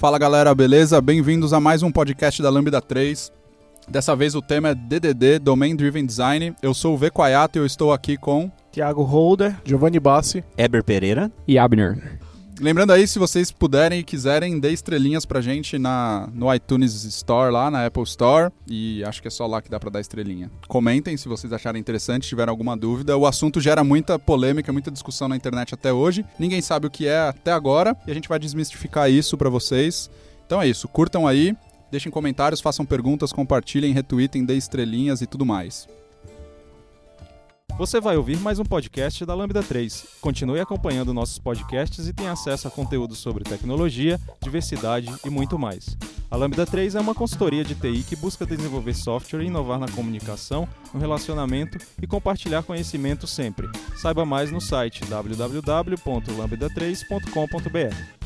Fala galera, beleza? Bem-vindos a mais um podcast da Lambda 3. Dessa vez o tema é DDD, Domain Driven Design. Eu sou o V Quayato e eu estou aqui com Tiago Holder, Giovanni Bassi, Eber Pereira e Abner. Lembrando aí, se vocês puderem e quiserem, dê estrelinhas pra gente na, no iTunes Store, lá na Apple Store. E acho que é só lá que dá pra dar estrelinha. Comentem se vocês acharem interessante, tiverem alguma dúvida. O assunto gera muita polêmica, muita discussão na internet até hoje. Ninguém sabe o que é até agora. E a gente vai desmistificar isso pra vocês. Então é isso, curtam aí, deixem comentários, façam perguntas, compartilhem, retweetem, dê estrelinhas e tudo mais. Você vai ouvir mais um podcast da Lambda 3. Continue acompanhando nossos podcasts e tenha acesso a conteúdo sobre tecnologia, diversidade e muito mais. A Lambda 3 é uma consultoria de TI que busca desenvolver software e inovar na comunicação, no relacionamento e compartilhar conhecimento sempre. Saiba mais no site www.lambda3.com.br.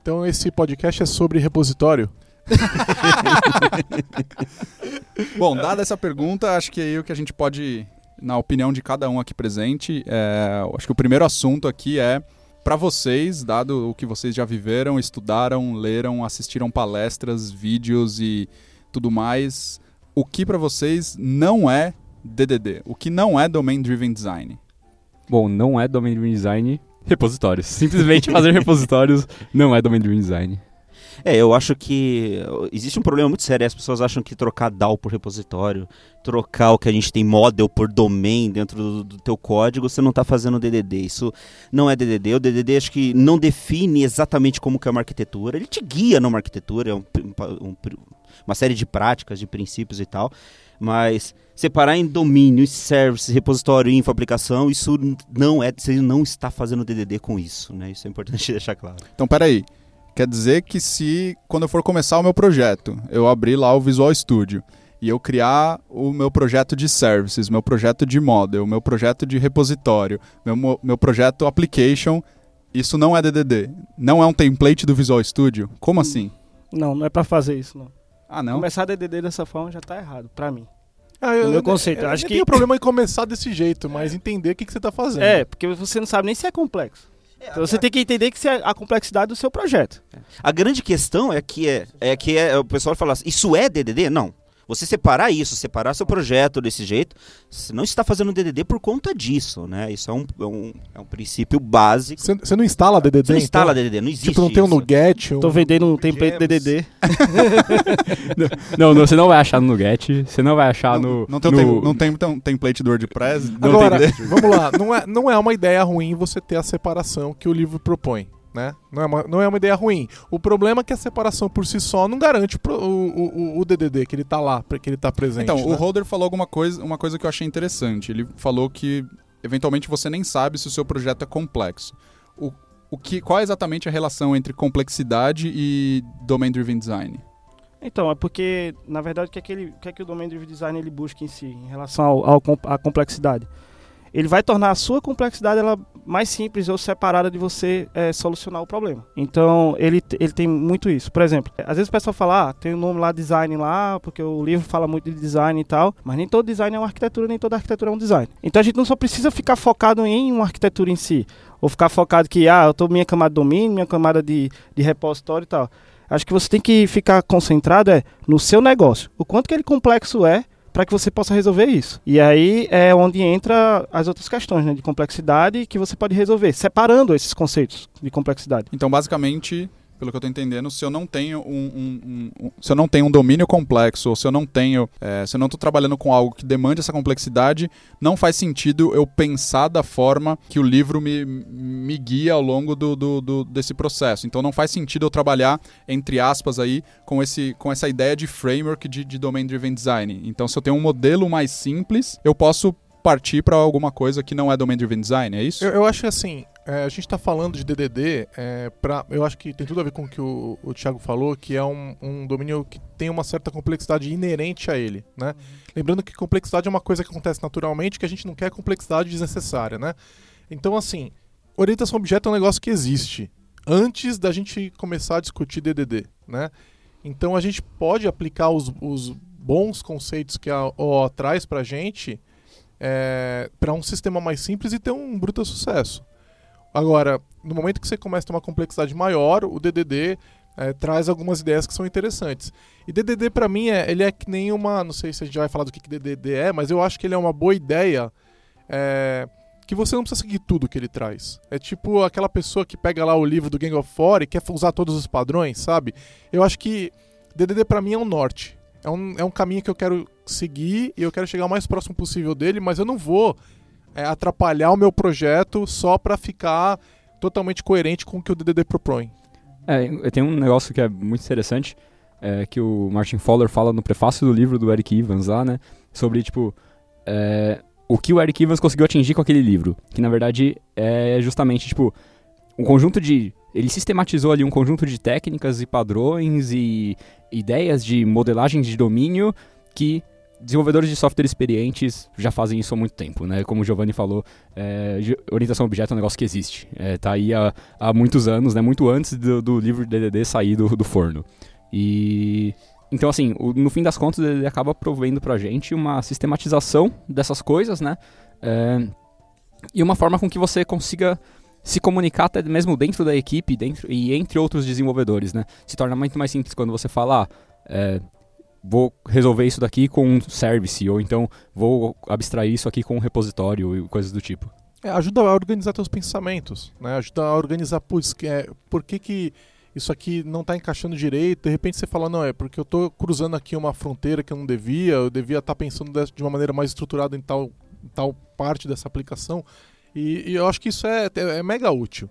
Então esse podcast é sobre repositório. Bom, dada essa pergunta, acho que aí o que a gente pode, na opinião de cada um aqui presente, é, acho que o primeiro assunto aqui é para vocês, dado o que vocês já viveram, estudaram, leram, assistiram palestras, vídeos e tudo mais, o que para vocês não é DDD? O que não é Domain Driven Design? Bom, não é Domain Driven Design repositórios. Simplesmente fazer repositórios não é Domain Driven Design. É, eu acho que existe um problema muito sério. As pessoas acham que trocar DAO por repositório, trocar o que a gente tem model por domain dentro do, do teu código, você não está fazendo DDD. Isso não é DDD. O DDD acho que não define exatamente como que é uma arquitetura. Ele te guia numa arquitetura, é um, um, uma série de práticas, de princípios e tal. Mas separar em domínio, service, repositório, info, aplicação, isso não é, você não está fazendo DDD com isso, né? Isso é importante deixar claro. Então, peraí. Quer dizer que se, quando eu for começar o meu projeto, eu abrir lá o Visual Studio e eu criar o meu projeto de services, meu projeto de model, meu projeto de repositório, meu, meu projeto application, isso não é DDD. Não é um template do Visual Studio? Como assim? Não, não é para fazer isso, não. Ah, não? Começar DDD dessa forma já tá errado, para mim. Ah, eu, no meu conceito. Eu, eu acho que tem problema em começar desse jeito, mas entender o que, que você está fazendo. É, porque você não sabe nem se é complexo. Então você tem que entender que é a complexidade do seu projeto. A grande questão é que é, é que é, o pessoal fala assim, isso é DDD? Não. Você separar isso, separar seu projeto desse jeito, você não está fazendo DDD por conta disso, né? Isso é um, é um, é um princípio básico. Você, você não instala DDD? Você não instala então? DDD, não existe Tipo, não tem um isso. Nuget? Um... Tô vendendo um template DDD. não, não, você não vai achar no Nuget, você não vai achar não, no... Não tem, no... não tem um template do WordPress? Não Agora, tem vamos lá, não é, não é uma ideia ruim você ter a separação que o livro propõe. Né? Não, é uma, não é uma ideia ruim. O problema é que a separação por si só não garante o, o, o, DDD, que ele tá lá, que ele tá presente. Então, né? o Holder falou alguma coisa, uma coisa que eu achei interessante. Ele falou que, eventualmente, você nem sabe se o seu projeto é complexo. O, o que, qual é exatamente a relação entre complexidade e Domain Driven Design? Então, é porque, na verdade, o que é que, ele, o, que, é que o Domain Driven Design ele busca em si, em relação ao, ao, à complexidade? Ele vai tornar a sua complexidade ela mais simples ou separada de você é, solucionar o problema. Então, ele, ele tem muito isso. Por exemplo, às vezes o pessoal fala, ah, tem o um nome lá, design lá, porque o livro fala muito de design e tal, mas nem todo design é uma arquitetura, nem toda arquitetura é um design. Então, a gente não só precisa ficar focado em uma arquitetura em si, ou ficar focado que, ah, eu tô minha camada de domínio, minha camada de, de repositório e tal. Acho que você tem que ficar concentrado é, no seu negócio. O quanto que ele complexo é, para que você possa resolver isso. E aí é onde entra as outras questões né, de complexidade que você pode resolver, separando esses conceitos de complexidade. Então, basicamente, pelo que eu estou entendendo, se eu não tenho um, um, um, se eu não tenho um domínio complexo, ou se eu não tenho, é, se eu não estou trabalhando com algo que demande essa complexidade, não faz sentido eu pensar da forma que o livro me, me guia ao longo do, do, do, desse processo. Então não faz sentido eu trabalhar, entre aspas, aí, com, esse, com essa ideia de framework de, de domain driven design. Então, se eu tenho um modelo mais simples, eu posso partir para alguma coisa que não é domain driven design, é isso? Eu, eu acho assim, é, a gente está falando de DDD, é, pra, eu acho que tem tudo a ver com o que o, o Thiago falou, que é um, um, domínio que tem uma certa complexidade inerente a ele. Né? Uhum. Lembrando que complexidade é uma coisa que acontece naturalmente, que a gente não quer complexidade desnecessária. Né? Então, assim, orientação a objeto é um negócio que existe antes da gente começar a discutir DDD. Né? Então, a gente pode aplicar os, os bons conceitos que a OO traz para a gente é, para um sistema mais simples e ter um bruto sucesso. Agora, no momento que você começa a ter uma complexidade maior, o DDD é, traz algumas ideias que são interessantes. E DDD para mim é, ele é que nem uma, não sei se a gente vai falar do que, que DDD é, mas eu acho que ele é uma boa ideia. É, que você não precisa seguir tudo que ele traz. É tipo aquela pessoa que pega lá o livro do Gang of Four e quer usar todos os padrões, sabe? Eu acho que DDD para mim é um norte. É um, é um caminho que eu quero seguir e eu quero chegar o mais próximo possível dele, mas eu não vou é, atrapalhar o meu projeto só para ficar totalmente coerente com o que o DDD propõe. É, tem um negócio que é muito interessante, é, que o Martin Fowler fala no prefácio do livro do Eric Evans lá, né? Sobre, tipo, é, o que o Eric Evans conseguiu atingir com aquele livro. Que, na verdade, é justamente, tipo, um conjunto de... Ele sistematizou ali um conjunto de técnicas e padrões e ideias de modelagem de domínio que desenvolvedores de software experientes já fazem isso há muito tempo, né? Como o Giovanni falou, é, orientação a objeto é um negócio que existe. É, tá aí há, há muitos anos, né? Muito antes do, do livro de DDD sair do, do forno. E... Então, assim, o, no fim das contas, ele acaba provendo pra gente uma sistematização dessas coisas, né? É, e uma forma com que você consiga se comunicar até mesmo dentro da equipe dentro, e entre outros desenvolvedores, né? Se torna muito mais simples quando você fala, ah, é, vou resolver isso daqui com um service, ou então vou abstrair isso aqui com um repositório e coisas do tipo. É, ajuda a organizar teus pensamentos, né? Ajuda a organizar, putz, é, por que que isso aqui não está encaixando direito, de repente você fala, não, é porque eu estou cruzando aqui uma fronteira que eu não devia, eu devia estar tá pensando de uma maneira mais estruturada em tal, em tal parte dessa aplicação. E, e, eu acho que isso é, é, é mega útil.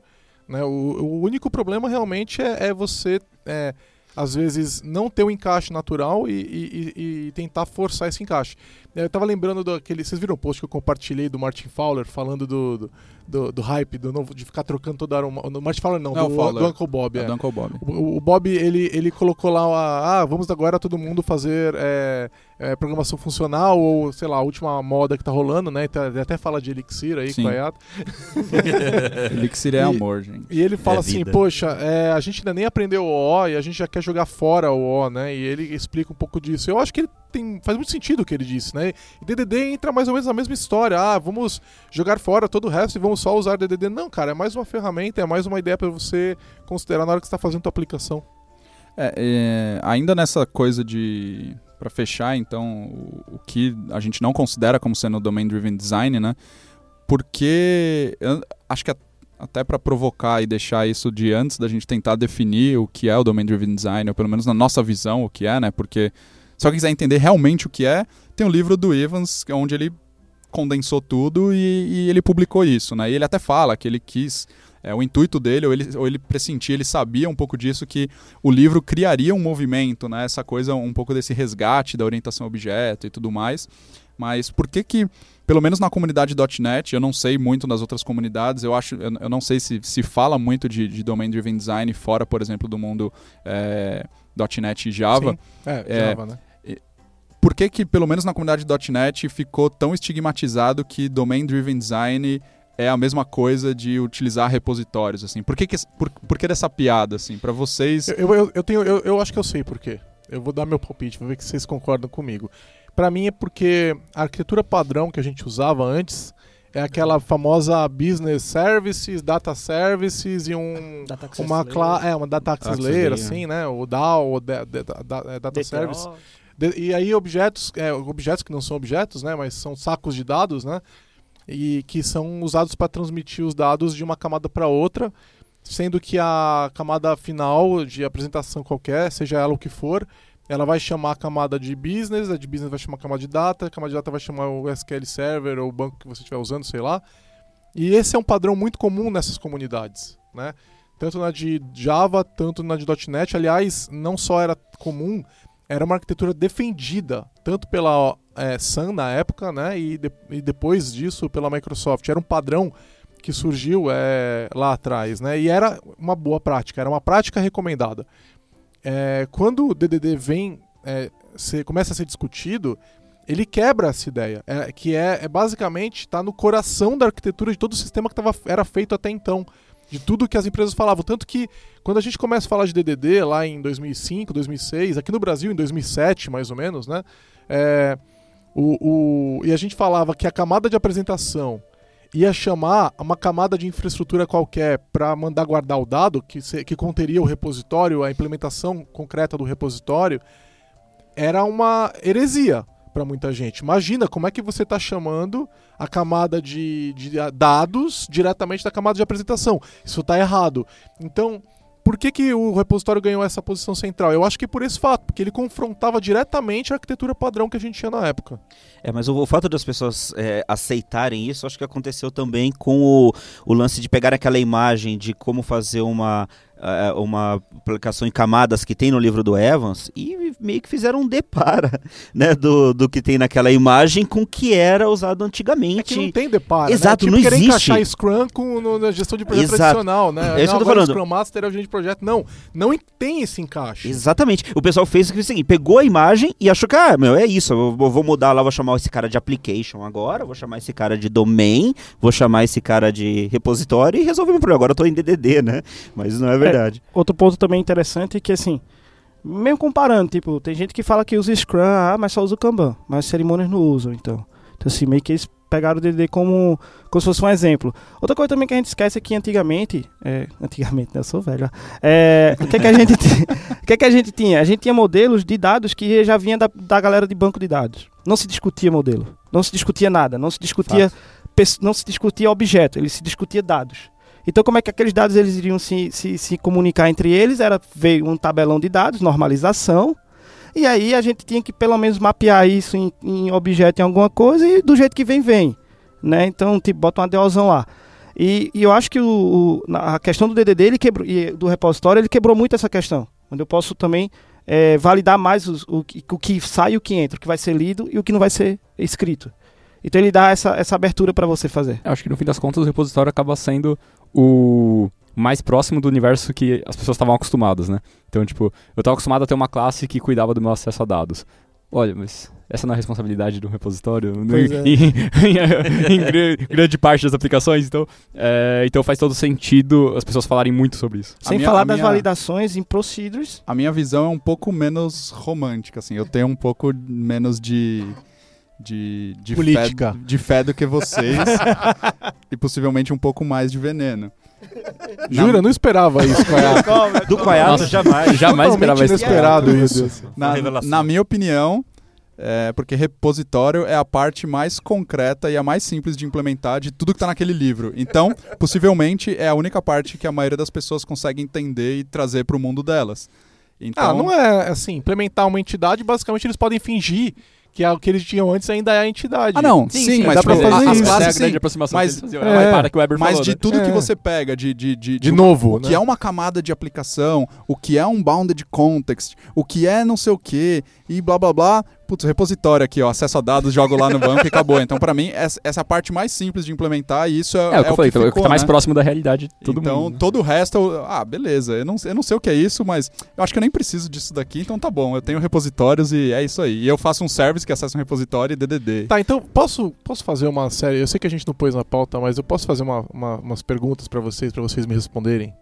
Né? O, o, único problema realmente é, é você é, às vezes não ter o um encaixe natural e, e, e, tentar forçar esse encaixe. Eu estava lembrando daquele. Vocês viram o post que eu compartilhei do Martin Fowler falando do, do, do, do hype, do novo, de ficar trocando toda hora. Uma, Martin Fowler não, não do, Fowler. do Uncle Bob. É, é. do Uncle Bob. O, o, Bob, ele, ele colocou lá, ah, vamos agora todo mundo fazer é, é, programação funcional ou, sei lá, a última moda que tá rolando, né? Então, ele até fala de Elixir aí, Sim. Elixir é amor, gente. E ele fala É assim, poxa, é, a gente ainda nem aprendeu o O e a gente já quer jogar fora o O, né? E ele explica um pouco disso. Eu acho que ele tem, faz muito sentido o que ele disse, né? E DDD entra mais ou menos na mesma história. Ah, vamos jogar fora todo o resto e vamos só usar DDD. Não, cara, é mais uma ferramenta, é mais uma ideia para você considerar na hora que está fazendo a aplicação. É, é, ainda nessa coisa de. Para fechar, então, o, o, que a gente não considera como sendo Domain Driven Design, né? Porque. Acho que a, até para provocar e deixar isso de antes da gente tentar definir o que é o Domain Driven Design, ou pelo menos na nossa visão o que é, né? Porque se alguém quiser entender realmente o que é, tem um livro do Evans, onde ele condensou tudo e, e ele publicou isso, né? E ele até fala que ele quis é, o intuito dele, ou ele, ou ele pressentia, ele sabia um pouco disso, que o livro criaria um movimento, né? essa coisa, um pouco desse resgate da orientação objeto e tudo mais. Mas por que que, pelo menos na comunidade .NET, eu não sei muito nas outras comunidades, eu acho, eu, eu não sei se se fala muito de, de Domain Driven Design fora, por exemplo, do mundo é, .NET e Java. Sim. É, É, Java, né? Por que que, pelo menos na comunidade .NET, ficou tão estigmatizado que Domain Driven Design é a mesma coisa de utilizar repositórios, assim? Por que, que por, por que dessa piada, assim? Para vocês... Eu, eu, eu, tenho, eu, eu acho que eu sei por quê. Eu vou dar meu palpite, vou ver se vocês concordam comigo. Para mim é porque a arquitetura padrão que a gente usava antes é aquela famosa business services, data services e um Data uma cla é uma data access Access layer layer. assim, né? O DAO, o da- da- da- é data DTO, service. De- e aí objetos, é, objetos que não são objetos, né, mas são sacos de dados, né, e que são usados para transmitir os dados de uma camada para outra, sendo que a camada final de apresentação qualquer, seja ela o que for, ela vai chamar a camada de business, a de business vai chamar a camada de data, a camada de data vai chamar o SQL Server ou o banco que você estiver usando, sei lá. E esse é um padrão muito comum nessas comunidades, né? Tanto na de Java, tanto na de .NET. Aliás, não só era comum, era uma arquitetura defendida, tanto pela é, Sun na época, né? E, de- e depois disso pela Microsoft. Era um padrão que surgiu é, lá atrás, né? E era uma boa prática, era uma prática recomendada. É, quando o DDD vem, é, ser- começa a ser discutido, ele quebra essa ideia, é, que é, é basicamente está no coração da arquitetura de todo o sistema que tava, era feito até então, de tudo que as empresas falavam. Tanto que quando a gente começa a falar de DDD lá em 2005, 2006, aqui no Brasil em 2007 mais ou menos, né? É, o, o- e a gente falava que a camada de apresentação ia chamar uma camada de infraestrutura qualquer para mandar guardar o dado, que, se- que conteria o repositório, a implementação concreta do repositório, era uma heresia para muita gente. Imagina como é que você está chamando a camada de, de dados diretamente da camada de apresentação. Isso está errado. Então, por que, que o repositório ganhou essa posição central? Eu acho que por esse fato, porque ele confrontava diretamente a arquitetura padrão que a gente tinha na época. É, mas o, o fato das pessoas é, aceitarem isso, acho que aconteceu também com o, o lance de pegar aquela imagem de como fazer uma, eh, uma aplicação em camadas que tem no livro do Evans e meio que fizeram um depara né, do, do que tem naquela imagem com o que era usado É antigamente. que não tem deparo. Exato, né? não tipo querer existe. encaixar Scrum com, no- na gestão de projeto Exato. tradicional, né? É isso que eu Não, tô o falando. Scrum Master é o gerente de projeto. Não, não tem esse encaixe. Exatamente. O pessoal fez o seguinte, pegou a imagem e achou que, ah, meu, é isso, eu vou, mudar lá, vou chamar esse cara de application agora, vou chamar esse cara de domain, vou chamar esse cara de repositório e resolver meu problema. Agora eu tô em DDD, né? Mas não é verdade. Outro ponto também interessante é que, assim, mesmo comparando, tipo, tem gente que fala que usa Scrum, ah, mas só usa o Kanban, mas cerimônias não usam, então. Então, assim, meio que eles pegaram o DD como, como se fosse um exemplo. Outra coisa também que a gente esquece é que antigamente, é, antigamente, né, eu sou velho, é, o que, que a gente o que, que a gente tinha? A gente tinha modelos de dados que já vinha da, da galera de banco de dados. Não se discutia modelo, não se discutia nada, não se discutia, não se discutia objeto, ele se discutia dados. Então, como é que aqueles dados eles iriam se, se, se comunicar entre eles? Era veio um tabelão de dados, normalização, e aí a gente tinha que pelo menos mapear isso em, em objeto em alguma coisa e do jeito que vem, vem. Né? Então, tipo, bota uma DOzão lá. E, e eu acho que o, o- a questão do DDD ele quebrou, e do repositório ele quebrou muito essa questão. Onde eu posso também eh, validar mais os- o, o que sai e o que entra, o que vai ser lido e o que não vai ser escrito. Então ele dá essa, essa abertura para você fazer. Eu acho que no fim das contas o repositório acaba sendo o mais próximo do universo que as pessoas estavam acostumadas, né? Então, tipo, eu estava acostumado a ter uma classe que cuidava do meu acesso a dados. Olha, mas essa não é a responsabilidade do repositório Pois em, é. em- em gra- grande parte das aplicações, então, é, então faz todo sentido as pessoas falarem muito sobre isso. Sem minha- falar das minha- validações em procedures. A minha visão é um pouco menos romântica, assim. Eu tenho um pouco menos de. De, de, Política. Fé, de fé do que vocês. e possivelmente um pouco mais de veneno. Jura? Não esperava isso, Caiato. Do Nossa, jamais. Jamais esperava isso. inesperado Meu isso. Deus. Na, na minha opinião, é, porque repositório é a parte mais concreta e a mais simples de implementar de tudo que está naquele livro. Então, possivelmente, é a única parte que a maioria das pessoas consegue entender e trazer para o mundo delas. Então, Ah, não é assim, implementar uma entidade, basicamente eles podem fingir que é o que eles tinham antes ainda é a entidade. Ah, não, Sim, sim, sim, mas dá pra tipo, fazer a- as isso. É a classes grande sim, aproximação mas- que é, É, para que o Weber mas falou, de né? tudo que É. você pega de, de, de, De novo, o que né? é uma camada de aplicação, o que é um bounded context, o que é não sei o que e blá blá blá. Putz, repositório aqui, ó, acesso a dados, jogo lá no banco e acabou. Então, pra mim, essa, essa é a parte mais simples de implementar e isso é, É, o que eu falei, que é o que ficou, tá mais né? próximo da realidade de todo então, mundo. né? todo o resto, eu- ah, beleza. Eu não, eu não sei o que é isso, mas eu acho que eu nem preciso disso daqui, então tá bom. Eu tenho repositórios e é isso aí. E eu faço um service que acessa um repositório e DDD. Tá, então posso, posso fazer uma série. Eu sei que a gente não pôs na pauta, mas eu posso fazer uma, uma- umas perguntas pra vocês, pra vocês me responderem.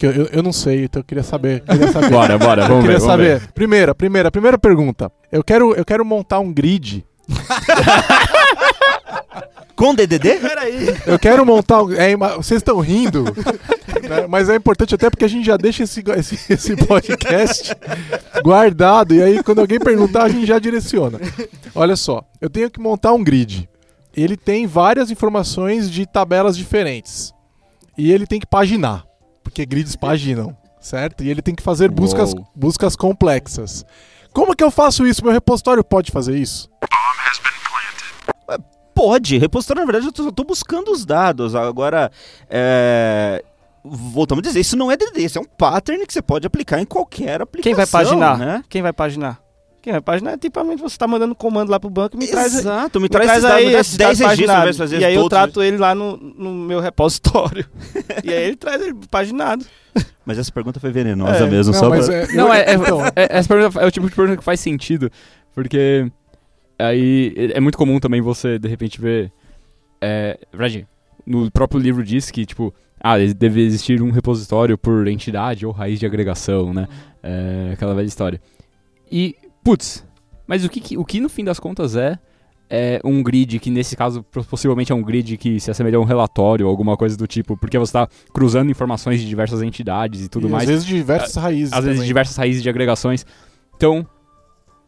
Que eu, eu, eu não sei, então eu queria saber. Queria saber. Bora, bora, Eu vamos queria ver, vamos ver. saber. Primeira, primeira, primeira pergunta. Eu quero, eu quero montar um grid. Com DDD? Eu quero montar um. é, vocês estão rindo, né? mas é importante até porque a gente já deixa esse, esse, esse podcast guardado e aí quando alguém perguntar a gente já direciona. Olha só, eu tenho que montar um grid. Ele tem várias informações de tabelas diferentes e ele tem que paginar, porque grids paginam, certo? E ele tem que fazer buscas, Uou. buscas complexas. Como que eu faço isso? Meu repositório pode fazer isso? Pode. Repositório, na verdade, eu eu tô buscando os dados. Agora, é... Voltamos a dizer, isso não é DDD, isso é um pattern que você pode aplicar em qualquer aplicação. Quem vai paginar? Né? Quem vai paginar? Quem vai paginar é tipicamente você tá mandando comando lá pro banco e me traz, Exato, me me traz, traz esses dados, aí me traz esses 10 dados registros fazer E aí eu trato ele lá no, no meu repositório. e aí ele traz ele paginado. Mas essa pergunta foi venenosa É, mesmo, Não, só mas pra... é, Não, é, é, então, é- essa pergunta é o tipo de pergunta que faz sentido, porque aí é é muito comum também você, de repente, ver... É, verdade, no próprio livro diz que, tipo, ah, deve existir um repositório por entidade ou raiz de agregação, né? É, aquela velha história. E, putz, mas o que, o que no fim das contas é é, um grid que nesse caso possivelmente é um grid que se assemelha a um relatório ou alguma coisa do tipo, porque você está cruzando informações de diversas entidades e tudo e mais. Às vezes de diversas raízes. Às vezes também. diversas raízes de agregações. Então,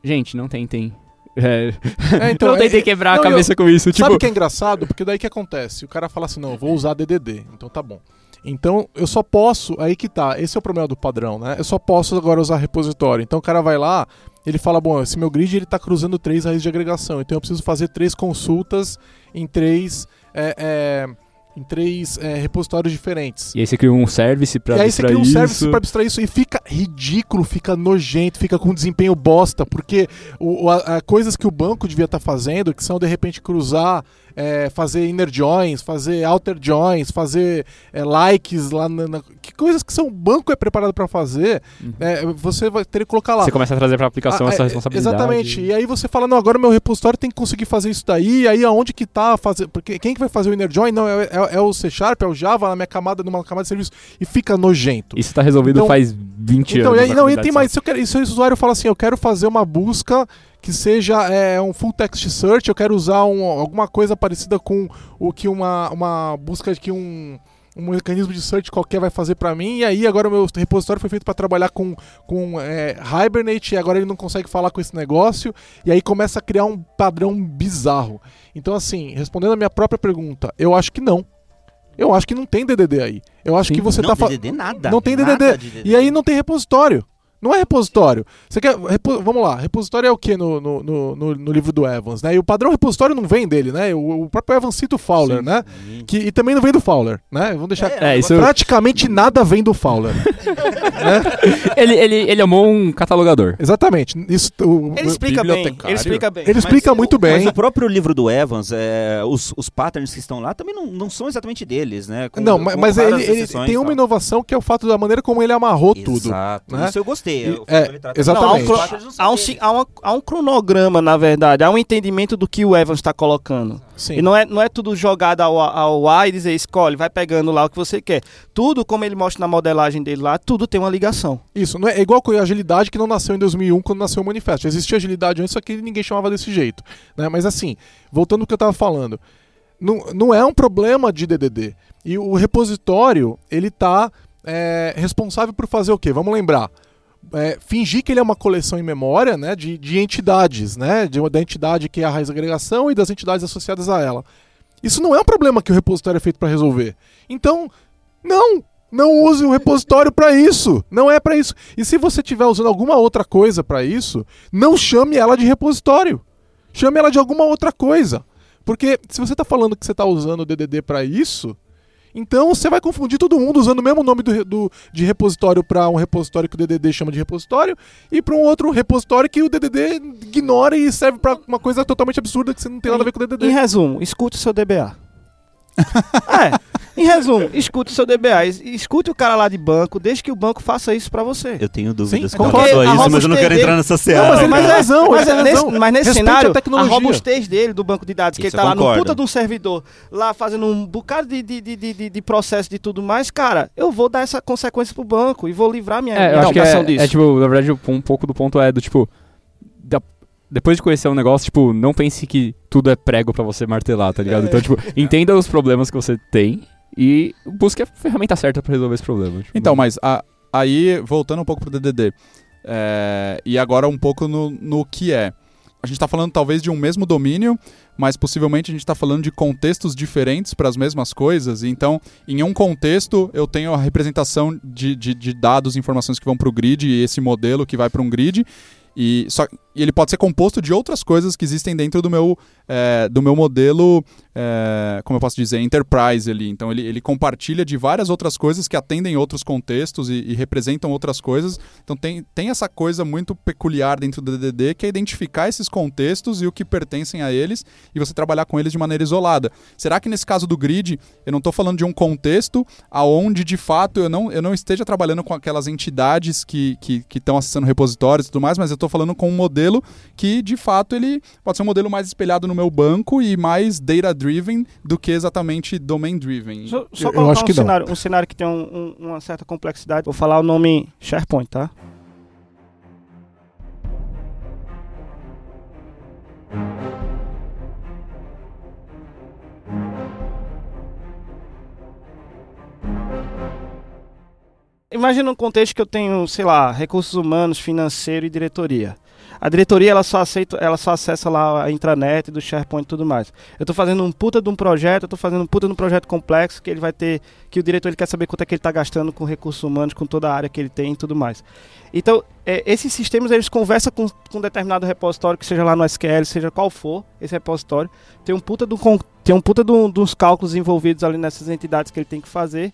gente, não tentem. é, É, então, não tentem é- quebrar não, a cabeça com isso. Sabe Tipo, o que é engraçado? Porque daí que acontece? O cara fala assim, não, eu vou usar DDD. Então tá bom. Então eu só posso, aí que tá, esse é o problema do padrão, né? Eu só posso agora usar repositório. Então o cara vai lá, ele fala, bom, esse meu grid ele tá cruzando três raízes de agregação, então eu preciso fazer três consultas em três, é, é, em três é, repositórios diferentes. E aí você cria um service pra e aí você abstrair cria um service isso. pra abstrair isso e fica ridículo, fica nojento, fica com desempenho bosta, porque o, a, a coisas que o banco devia estar fazendo, que são de repente cruzar, é, fazer inner joins, fazer outer joins, fazer é, likes lá na, na- que coisas que são o banco é preparado para fazer, Uhum. é, você vai ter que colocar lá. Você começa a trazer pra aplicação Ah, essa é, responsabilidade. Exatamente. E aí você fala, não, agora o meu repositório tem que conseguir fazer isso daí, e aí aonde que tá fazer. Porque quem que vai fazer o inner join? Não, é, é- é o C Sharp, é o Java na minha camada, numa camada de serviço. E fica nojento. Isso tá resolvido Então- faz 20 Então, anos. e na não, e tem mais. Se, eu quero, se o usuário fala assim, eu quero fazer uma busca que seja é, um full text search, eu quero usar um- alguma coisa parecida com o que uma, uma busca que um, um mecanismo de search qualquer vai fazer pra mim, e aí agora o meu repositório foi feito pra trabalhar com, com é, Hibernate, e agora ele não consegue falar com esse negócio, e aí começa a criar um padrão bizarro. Então, assim, respondendo a minha própria pergunta, eu acho que não. Eu acho que não tem DDD aí. Eu acho Sim. que você não, tá fa- DDD nada. Não tem nada DDD. DDD. e aí não tem repositório. Não é repositório. Você quer. repo- vamos lá, repositório é o que no, no, no, no- livro do Evans, né? E o padrão repositório não vem dele, né? O, o próprio Evans cita o Fowler, Sim. né? Que, e também não vem do Fowler, né? Vamos deixar. É, isso- Praticamente nada vem do Fowler. ele, ele, ele amou um catalogador. Exatamente. Isso, o- Ele explica bem. Ele explica bem. ele explica Mas muito o- bem. Mas o próprio livro do Evans, é, os, os patterns que estão lá também não, não são exatamente deles, né? Com- não, com mas, mas ele, ele tem uma inovação que é o fato da maneira como ele amarrou tudo. Exato. né? Isso eu gostei. O é, trata- exatamente. Não, há, um, há um há há um cronograma, na verdade. Há um entendimento do que o Evans está colocando. Sim. E não é, não é tudo jogado ao, ao ar e dizer, escolhe, vai pegando lá o que você quer. Tudo, como ele mostra na modelagem dele lá, tudo tem uma ligação. Isso, não é, é igual com a agilidade que não nasceu em 2001 quando nasceu o manifesto. Existia agilidade antes, só que ninguém chamava desse jeito. Né? Mas assim, voltando ao que eu estava falando, não, não é um problema de DDD. E o repositório, ele tá é, responsável por fazer o quê? Vamos lembrar. É, fingir que ele é uma coleção em memória né, de, de entidades, né, de da entidade que é a raiz da agregação e das entidades associadas a ela. Isso não é um problema que o repositório é feito para resolver. Então, não, não use o repositório para isso. Não é para isso. E se você estiver usando alguma outra coisa para isso, não chame ela de repositório. Chame ela de alguma outra coisa. Porque se você está falando que você está usando o DDD para isso, então você vai confundir todo mundo usando o mesmo nome do, do- de repositório para um repositório que o DDD chama de repositório e para um outro repositório que o DDD ignora e serve para uma coisa totalmente absurda que você não tem nada a ver com o DDD. Em resumo, escute o seu DBA. é, em resumo, escute o seu DBA. Es- Escute o cara lá de banco, deixe que o banco faça isso pra você. Eu tenho dúvidas Sim, com relação a a isso, mas eu não quero entrar nessa Não, seara. mas ele mas tem é- razão, Mas, é nesse, razão. mas nesse Respeite a cenário, a, tecnologia. robustez dele, do banco de dados, que Isso ele tá eu lá no puta de um servidor, lá fazendo um bocado de, de, de, de, de- processo de tudo mais, cara, eu vou dar essa consequência pro banco e vou livrar minha, É, eu minha acho que aplicação é, disso. é, tipo, na verdade, um pouco do ponto é do tipo. da- depois de conhecer um negócio, tipo, não pense que tudo é prego pra você martelar, tá ligado? Então, tipo, entenda os problemas que você tem e busque a ferramenta certa pra resolver esse problema. tipo. Então, mas a- aí, voltando um pouco pro DDD, é, e agora um pouco no, no que é. A gente está falando talvez de um mesmo domínio, mas possivelmente a gente está falando de contextos diferentes para as mesmas coisas. Então, em um contexto, eu tenho a representação de, de, de dados, informações que vão para o grid e esse modelo que vai para um grid. E, só, e ele pode ser composto de outras coisas que existem dentro do meu, é, do meu modelo, é, como eu posso dizer, enterprise ali. Então ele, ele compartilha de várias outras coisas que atendem outros contextos e, e representam outras coisas. Então tem, tem essa coisa muito peculiar dentro do DDD que é identificar esses contextos e o que pertencem a eles e você trabalhar com eles de maneira isolada. Será que nesse caso do grid, eu não estou falando de um contexto aonde de fato eu não, eu não esteja trabalhando com aquelas entidades que estão que, que estão acessando repositórios e tudo mais, mas eu estou falando com um modelo modelo que, de fato, ele pode ser um modelo mais espelhado no meu banco e mais data-driven do que exatamente domain-driven. Só, só eu, eu acho um que cenário, não. um cenário que tem um, um, uma certa complexidade. Vou falar o nome SharePoint, tá? Imagina um contexto que eu tenho, sei lá, recursos humanos, financeiro e diretoria. A diretoria ela só aceita, ela só acessa lá a intranet do SharePoint e tudo mais. Eu estou fazendo um puta de um projeto, eu tô fazendo um puta de um projeto complexo que ele vai ter, que o diretor ele quer saber quanto é que ele está gastando com recursos humanos, com toda a área que ele tem e tudo mais. Então, é, esses sistemas eles conversam com, com um determinado repositório, que seja lá no SQL, seja qual for esse repositório, tem um puta, do, tem um puta do, dos cálculos envolvidos ali nessas entidades que ele tem que fazer.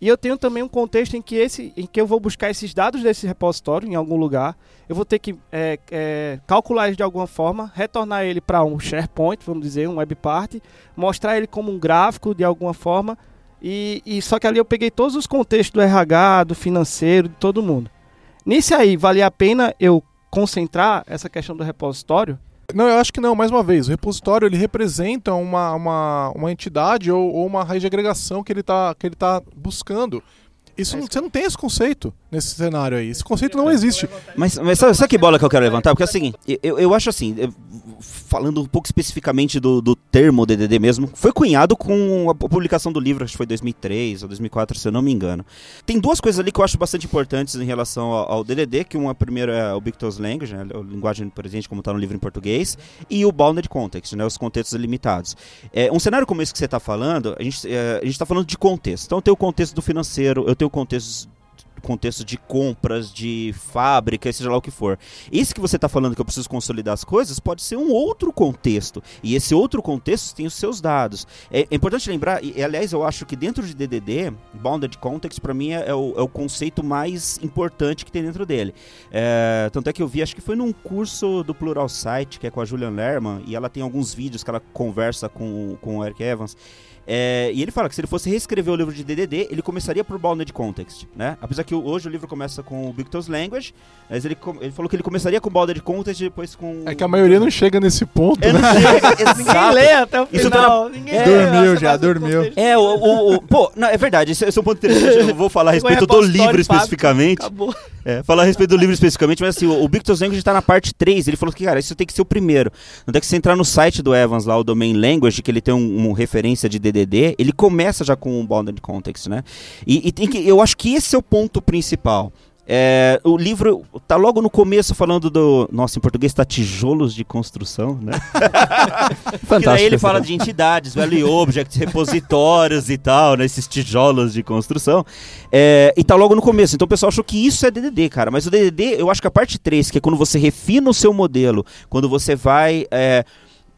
E eu tenho também um contexto em que, esse, em que eu vou buscar esses dados desse repositório em algum lugar eu vou ter que é, é, calcular ele de alguma forma, retornar ele para um SharePoint, vamos dizer, um WebPart, mostrar ele como um gráfico de alguma forma, e, e só que ali eu peguei todos os contextos do RH, do financeiro, de todo mundo. Nisso aí, valia a pena eu concentrar essa questão do repositório? Não, eu acho que não. Mais uma vez, o repositório ele representa uma, uma, uma entidade ou, ou uma raiz de agregação que ele está tá buscando. Isso, você não tem esse conceito nesse cenário aí. Esse conceito não existe. Mas, mas sabe, sabe que bola que eu quero levantar? Porque é o seguinte, eu, eu acho assim, falando um pouco especificamente do, do termo DDD mesmo, foi cunhado com a publicação do livro, acho que foi 2003 ou 2004, se eu não me engano. Tem duas coisas ali que eu acho bastante importantes em relação ao, ao DDD, que uma primeira é o Bictos Language, né, a linguagem presente como está no livro em português, e o Bounded Context, né, os contextos limitados. É, um cenário como esse que você está falando, a gente é, está falando de contexto. Então eu tenho o contexto do financeiro, eu tenho o contexto contexto de compras, de fábrica, seja lá o que for. Esse que você está falando que eu preciso consolidar as coisas pode ser um outro contexto. E esse outro contexto tem os seus dados. É, é importante lembrar, e aliás, eu acho que dentro de DDD, Bounded Context, para mim, é, é, o, é, o, conceito mais importante que tem dentro dele. É, tanto é que eu vi, acho que foi num curso do Plural Site, que é com a Julian Lerman, e ela tem alguns vídeos que ela conversa com, com o Eric Evans. É, e ele fala que se ele fosse reescrever o livro de DDD, ele começaria por Bounded Context, né? Apesar que hoje o livro começa com o Bictos Language, mas ele, ele falou que ele começaria com Bounded Context e depois com... É que a maioria não chega nesse ponto, é, né? Ninguém lê até o final. Ninguém é, dormiu já, dormiu. É, o, o, o, Pô, não, é verdade, esse, esse é um ponto interessante, eu vou falar a respeito do livro especificamente. Acabou. É, falar a respeito do livro especificamente, mas assim, o, o Bictos Language está na parte 3, ele falou que, cara, isso tem que ser o primeiro. Não tem que você entrar no site do Evans lá, o Domain Language, que ele tem um, um referência de DDD, ele começa já com um bounded context, né? E, e tem que, eu acho que esse é o ponto principal. É, o livro tá logo no começo falando do. Nossa, em português tá tijolos de construção, né? Fantástico. daí ele fala de entidades, value objects, repositórios e tal, né? Esses tijolos de construção. É, e tá logo no começo. Então o pessoal achou que isso é DDD, cara. Mas o DDD, eu acho que a parte 3, que é quando você refina o seu modelo, quando você vai. É,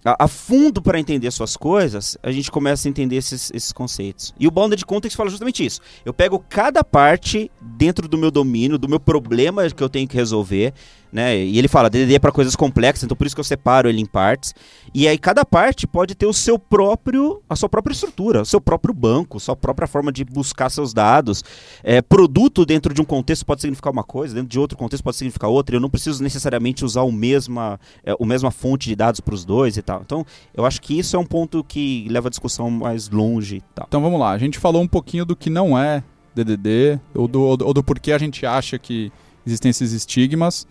a, a fundo para entender suas coisas, a gente começa a entender esses, esses conceitos. E o Bounded Context fala justamente isso. Eu pego cada parte dentro do meu domínio, do meu problema que eu tenho que resolver, né? E ele fala, DDD é para coisas complexas, então por isso que eu separo ele em partes. E aí cada parte pode ter o seu próprio, a sua própria estrutura, o seu próprio banco, sua própria forma de buscar seus dados. É, produto dentro de um contexto pode significar uma coisa, dentro de outro contexto pode significar outra. Eu não preciso necessariamente usar o mesma, é, o mesma fonte de dados para os dois e tal. Então eu acho que isso é um ponto que leva a discussão mais longe. E tal. Então vamos lá, a gente falou um pouquinho do que não é DDD ou do, ou do porquê a gente acha que existem esses estigmas.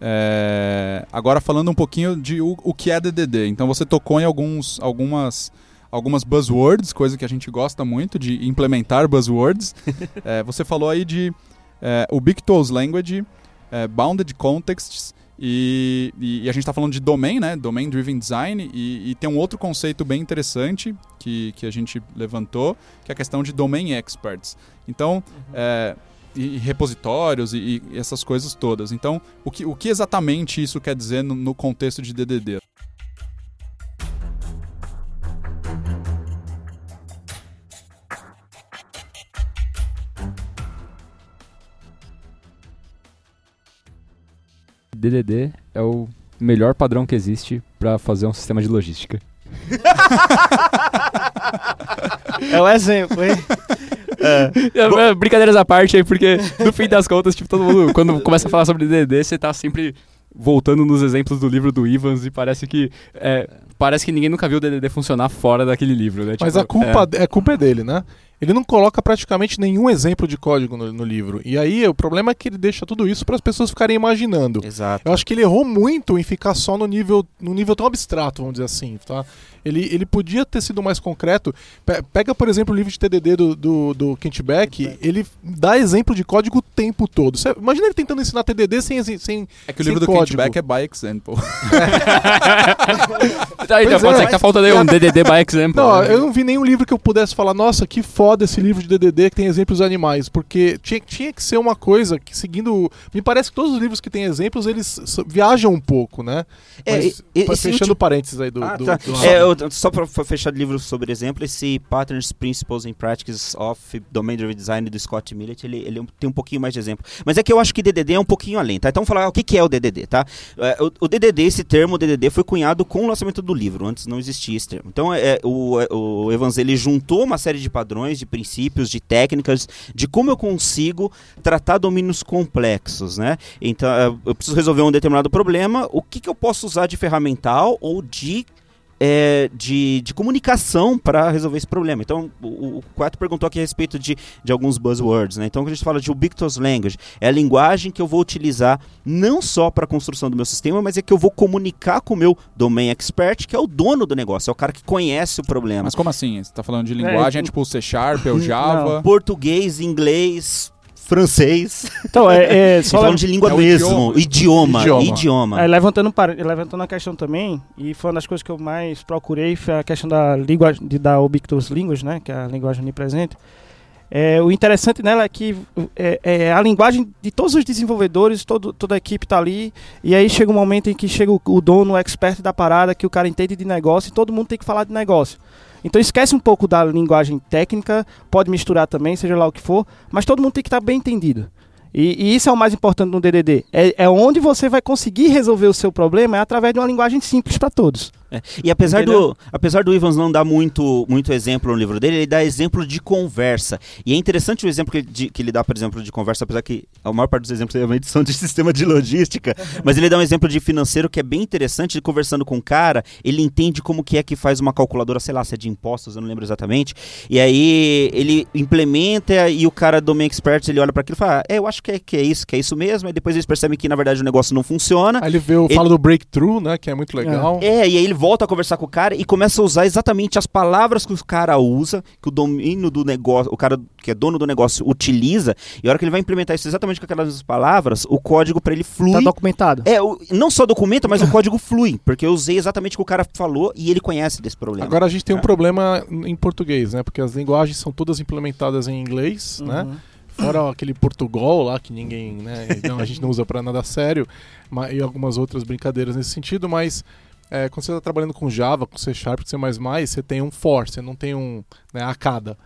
É... Agora falando um pouquinho de o, o, que é DDD. Então você tocou em alguns, algumas, algumas buzzwords, coisa que a gente gosta muito de implementar buzzwords. é, você falou aí de é, Ubiquitous Language, é, Bounded Contexts e, e, e, a gente está falando de domain, né? Domain Driven Design e, e, tem um outro conceito bem interessante que, que a gente levantou, que é a questão de Domain Experts. Então, uhum. é, e repositórios e, e, essas coisas todas. Então, o que, o que exatamente isso quer dizer no, no contexto de DDD? DDD é o melhor padrão que existe para fazer um sistema de logística. é o exemplo, hein? É. é. Brincadeiras à parte aí, porque no fim das contas, tipo, todo mundo, quando começa a falar sobre DDD, você tá sempre voltando nos exemplos do livro do Ivans e parece que é, parece que ninguém nunca viu o DDD funcionar fora daquele livro, né? Mas tipo, a culpa é. é culpa é dele, né? Ele não coloca praticamente nenhum exemplo de código no, no livro. E aí o problema é que ele deixa tudo isso para as pessoas ficarem imaginando. Exato. Eu acho que ele errou muito em ficar só no nível, no nível tão abstrato, vamos dizer assim, tá? Ele, ele podia ter sido mais concreto. Pe- Pega, por exemplo, o livro de TDD do, do, do Kent Beck, ele dá exemplo de código o tempo todo. Cê- imagina ele tentando ensinar TDD sem... sem É que o livro do código. Kent Beck é by example. Tá, então Pois pode é, ser que tá faltando aí um DDD by example. Não, né? eu não vi nenhum livro que eu pudesse falar, nossa, que foda esse livro de DDD que tem exemplos animais, porque tinha, tinha que ser uma coisa que seguindo, me parece que todos os livros que têm exemplos, eles viajam um pouco, né? É, Mas, e- pa- esse fechando último- parênteses aí do, Ah, do- tá. do- É, eu- só para fechar de livro sobre exemplo, esse Patterns, Principles and Practices of Domain Driven Design do Scott Millett, ele, ele tem um pouquinho mais de exemplo. Mas é que eu acho que DDD é um pouquinho além, tá? Então vamos falar o que, que é o DDD, tá? É, o, o DDD, esse termo DDD, foi cunhado com o lançamento do livro, antes não existia esse termo. Então é, o, é, o Evans, ele juntou uma série de padrões, de princípios, de técnicas, de como eu consigo tratar domínios complexos, né? Então, é, eu preciso resolver um determinado problema, o que, que eu posso usar de ferramental ou de é, de, de comunicação para resolver esse problema. Então, o, o Quato perguntou aqui a respeito de, de alguns buzzwords. Né? Então, quando a gente fala de ubiquitous language, é a linguagem que eu vou utilizar não só para a construção do meu sistema, mas é que eu vou comunicar com o meu domain expert, que é o dono do negócio, é o cara que conhece o problema. Mas como assim? Você tá falando de linguagem, é, eu- tipo o C Sharp, é o Java? Português, inglês, francês. Então, é, é Só falando de língua é mesmo. Idioma. Idioma. Idioma. É, levantando, levantando a questão também, e foi uma das coisas que eu mais procurei, foi a questão da linguagem, de, da Ubiquitous Language, né, que é a linguagem onipresente. É, o interessante nela é que é, é a linguagem de todos os desenvolvedores, todo, toda a equipe está ali, e aí chega um momento em que chega o, o dono, o expert da parada, que o cara entende de negócio, e todo mundo tem que falar de negócio. Então esquece um pouco da linguagem técnica, pode misturar também, seja lá o que for, mas todo mundo tem que estar bem entendido. E, e isso é o mais importante no DDD. É, é onde você vai conseguir resolver o seu problema é através de uma linguagem simples para todos. É, E apesar Entendeu? do, apesar do Ivans não dar muito, muito exemplo no livro dele, ele dá exemplo de conversa. E é interessante o exemplo que, ele- de- que ele dá, por exemplo, de conversa, apesar que a maior parte dos exemplos realmente são de sistema de logística, mas ele dá um exemplo de financeiro que é bem interessante, conversando com o cara, ele entende como que é que faz uma calculadora, sei lá, se é de impostos, eu não lembro exatamente, e aí ele implementa e o cara do main expert, ele olha para aquilo e fala, é, eu acho que é, que é isso, que é isso mesmo, e depois eles percebem que na verdade o negócio não funciona, Aí ele vê, o- Ele- fala do breakthrough, né? Que é muito legal. é, e aí ele volta a conversar com o cara e começa a usar exatamente as palavras que o cara usa, que o domínio do negócio, o cara que é dono do negócio utiliza, e a hora que ele vai implementar isso exatamente com aquelas palavras, o código para ele flui. Tá documentado. É, o- não só documenta, mas o código flui, porque eu usei exatamente o que o cara falou e ele conhece desse problema. Agora a gente tem um É. problema em português, né? Porque as linguagens são todas implementadas em inglês, né? Uhum. Fora aquele Portugal lá que ninguém, né? Não, a gente não usa pra nada sério, ma- e algumas outras brincadeiras nesse sentido, mas é, quando você está trabalhando com Java, com C Sharp, com C++, você tem um for, você não tem um né, a cada,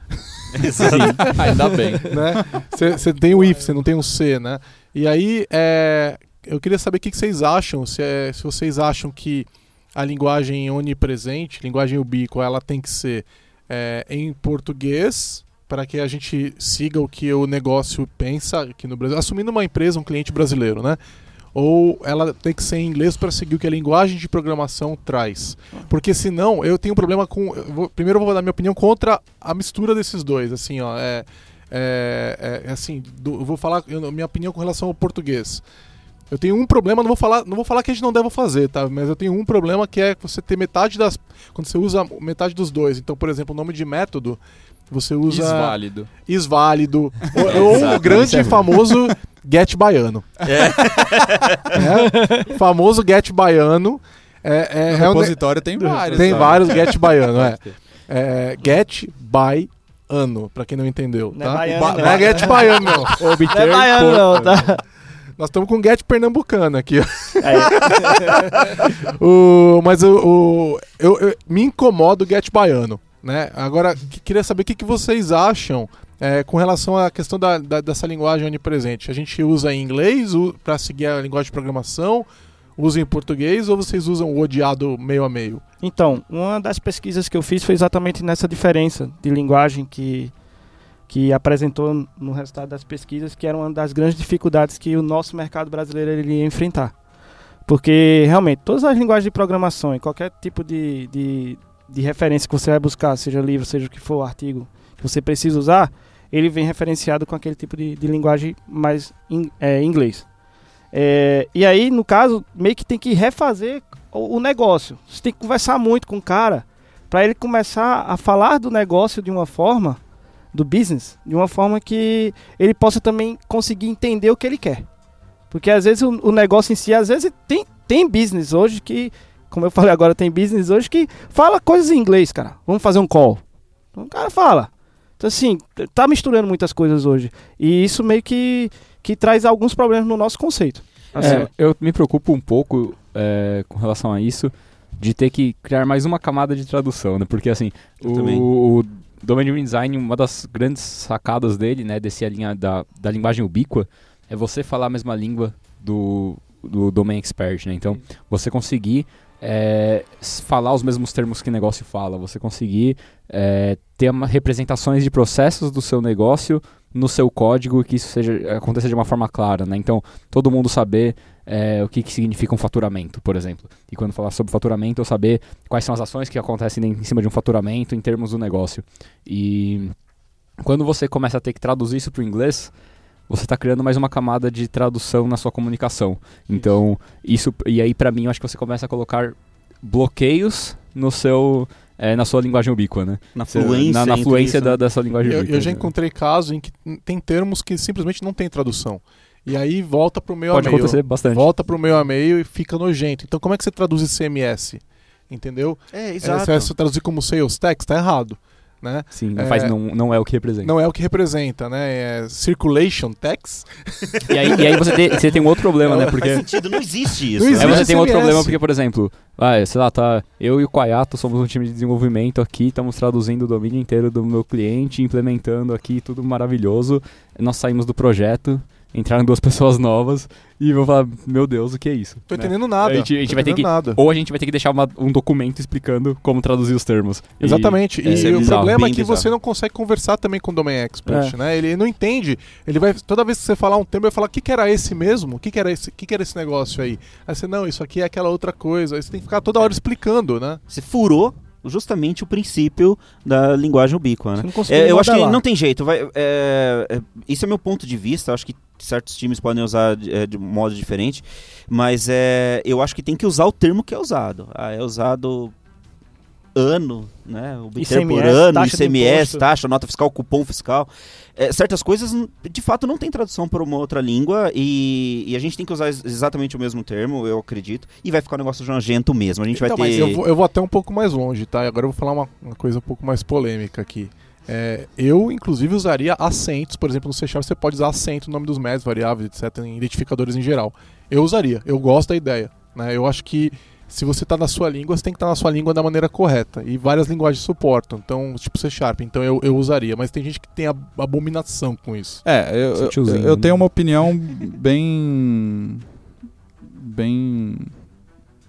Ainda bem. né? Você você tem o if, você não tem um C, né? E aí, é, eu queria saber o que que vocês acham, se, é- se vocês acham que a linguagem onipresente, linguagem ubíqua, ela tem que ser é, em português para que a gente siga o que o negócio pensa aqui no Brasil, assumindo uma empresa, um cliente brasileiro, né? Ou ela tem que ser em inglês para seguir o que a linguagem de programação traz. Porque senão eu tenho um problema com. eu vou- primeiro eu vou dar minha opinião contra a mistura desses dois. Assim, ó. É, é, é, assim, do- eu vou falar eu- minha opinião com relação ao português. Eu tenho um problema, não vou falar, não vou falar que a gente não deve fazer, tá? Mas eu tenho um problema que é você ter metade das. Quando você usa metade dos dois. Então, por exemplo, o nome de método, você usa Isválido. isválido. ou, ou o grande é e ruim. famoso get baiano. É, famoso get baiano. É, é, No é um repositório tem vários. tem sabe? vários get baiano, é. é get by ano, pra quem não entendeu. Não é tá? baiano, Ba- não. não é get baiano, não. Não é baiano, não, tá? Nós estamos com get pernambucano aqui. É. O, mas o, o- eu, eu- me incomoda o get baiano. Né? Agora, que- queria saber o que, que vocês acham é, com relação à questão da, da- dessa linguagem onipresente. A gente usa em inglês para seguir a linguagem de programação? Usa em português ou vocês usam o odiado meio a meio? Então, uma das pesquisas que eu fiz foi exatamente nessa diferença de linguagem que, que apresentou no resultado das pesquisas, que era uma das grandes dificuldades que o nosso mercado brasileiro ele ia enfrentar. Porque, realmente, todas as linguagens de programação e qualquer tipo de, de, de referência que você vai buscar, seja livro, seja o que for, artigo, que você precisa usar, ele vem referenciado com aquele tipo de, de linguagem mais em é, inglês. É, e aí, no caso, meio que tem que refazer o, o negócio. Você tem que conversar muito com o cara para ele começar a falar do negócio de uma forma, do business, de uma forma que ele possa também conseguir entender o que ele quer. Porque às vezes o, o negócio em si, às vezes tem, tem business hoje que, como eu falei agora, tem business hoje que fala coisas em inglês, cara. Vamos fazer um call. Então o cara fala. Então assim, tá misturando muitas coisas hoje. E isso meio que, que traz alguns problemas no nosso conceito. Assim, É, eu me preocupo um pouco é, com relação a isso, de ter que criar mais uma camada de tradução, né? Porque assim, Eu também. o, o Domain Design, uma das grandes sacadas dele, né, desse linha da, da linguagem ubíqua, é você falar a mesma língua do, do Domain Expert, né? Então, você conseguir é, falar os mesmos termos que o negócio fala, você conseguir é, ter uma, representações de processos do seu negócio no seu código que isso seja, aconteça de uma forma clara, né? Então, todo mundo saber é, o que, que significa um faturamento, por exemplo. E quando falar sobre faturamento, eu saber quais são as ações que acontecem em cima de um faturamento em termos do negócio. E quando você começa a ter que traduzir isso para o inglês, você está criando mais uma camada de tradução na sua comunicação. Então, isso e aí para mim eu acho que você começa a colocar bloqueios no seu é, na sua linguagem ubíqua, né? Na fluência. na, na fluência isso, da, né? dessa linguagem Eu, ubíqua. eu já né? encontrei casos em que tem termos que simplesmente não tem tradução. E aí volta pro meio Pode a meio. acontecer bastante. Volta pro meio a meio e fica nojento. Então como é que você traduz CMS? Entendeu? É, É, exato. se você traduzir como sales tax, tá errado. Né? Sim, não, É, faz, não, não é o que representa. Não é o que representa, né? É circulation tax. E, aí, e aí você, tem, você tem um outro problema, né? Faz Porque sentido, não existe isso. Não né? Aí existe você tem outro problema porque, por exemplo, ah, sei lá, tá, eu e o Quayato somos um time de desenvolvimento aqui, estamos traduzindo o domínio inteiro do meu cliente, implementando aqui tudo maravilhoso. Nós saímos do projeto, entraram duas pessoas novas e vão falar, meu Deus, o que é isso? Tô Né? entendendo nada. A gente- a gente vai ter que- nada. Ou a gente vai ter que deixar uma- um documento explicando como traduzir os termos. E- Exatamente. é, e é o bizarro, problema é que bizarro. você não consegue conversar também com o Domain Expert, É. né? Ele não entende. Ele vai toda vez que você falar um termo, ele vai falar: "O que que era esse mesmo? O que que era esse? O que que era esse negócio aí?" Aí você: "Não, isso aqui é aquela outra coisa." Aí você tem que ficar toda hora explicando, né? Você furou justamente o princípio da linguagem ubíqua, né? É, eu acho que não tem jeito. Vai, é, é, isso é meu ponto de vista. Eu acho que certos times podem usar de, é, de modo diferente, mas é, eu acho que tem que usar o termo que é usado. Ah, é usado ano, né? Obter por ICMS, ano, taxa ICMS, taxa, nota fiscal, cupom fiscal. É, certas coisas, de fato, não tem tradução para uma outra língua e, e a gente tem que usar ex- exatamente o mesmo termo, eu acredito, e vai ficar um negócio nojento mesmo. A gente Então, vai mas ter... eu vou, eu vou até um pouco mais longe, tá? E agora eu vou falar uma, uma coisa um pouco mais polêmica aqui. É, eu, inclusive, usaria acentos, por exemplo, no C Sharp você pode usar acento no nome dos métodos, variáveis, etc., em identificadores em geral. Eu usaria, eu gosto da ideia. Né? Eu acho que se você está na sua língua, você tem que estar na sua língua da maneira correta. E várias linguagens suportam, então, tipo C Sharp, então eu, eu usaria. Mas tem gente que tem ab- abominação com isso. É, eu, eu, eu né? tenho uma opinião bem. bem.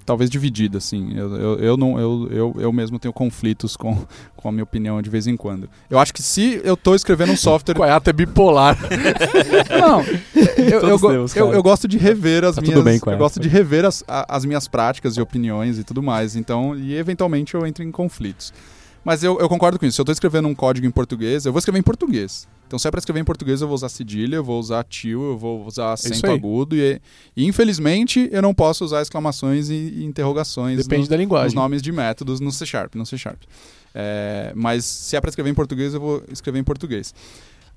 Talvez dividida, assim. Eu, eu, eu, não, eu, eu, eu mesmo tenho conflitos com, com a minha opinião de vez em quando. Eu acho que se eu tô escrevendo um software. Quaiato é bipolar. Não, eu, eu, temos, eu, eu gosto de rever as Tá minhas. bem eu gosto de rever as, as minhas práticas e opiniões e tudo mais. Então, e eventualmente eu entro em conflitos. Mas eu, eu concordo com isso. Se eu tô escrevendo um código em português, eu vou escrever em português. Então, se é para escrever em português, eu vou usar cedilha, eu vou usar tio, eu vou usar isso acento agudo. E, e, infelizmente, eu não posso usar exclamações e, e interrogações Depende no- da linguagem. nomes de métodos no C Sharp, no C Sharp. É, mas se é para escrever em português, eu vou escrever em português.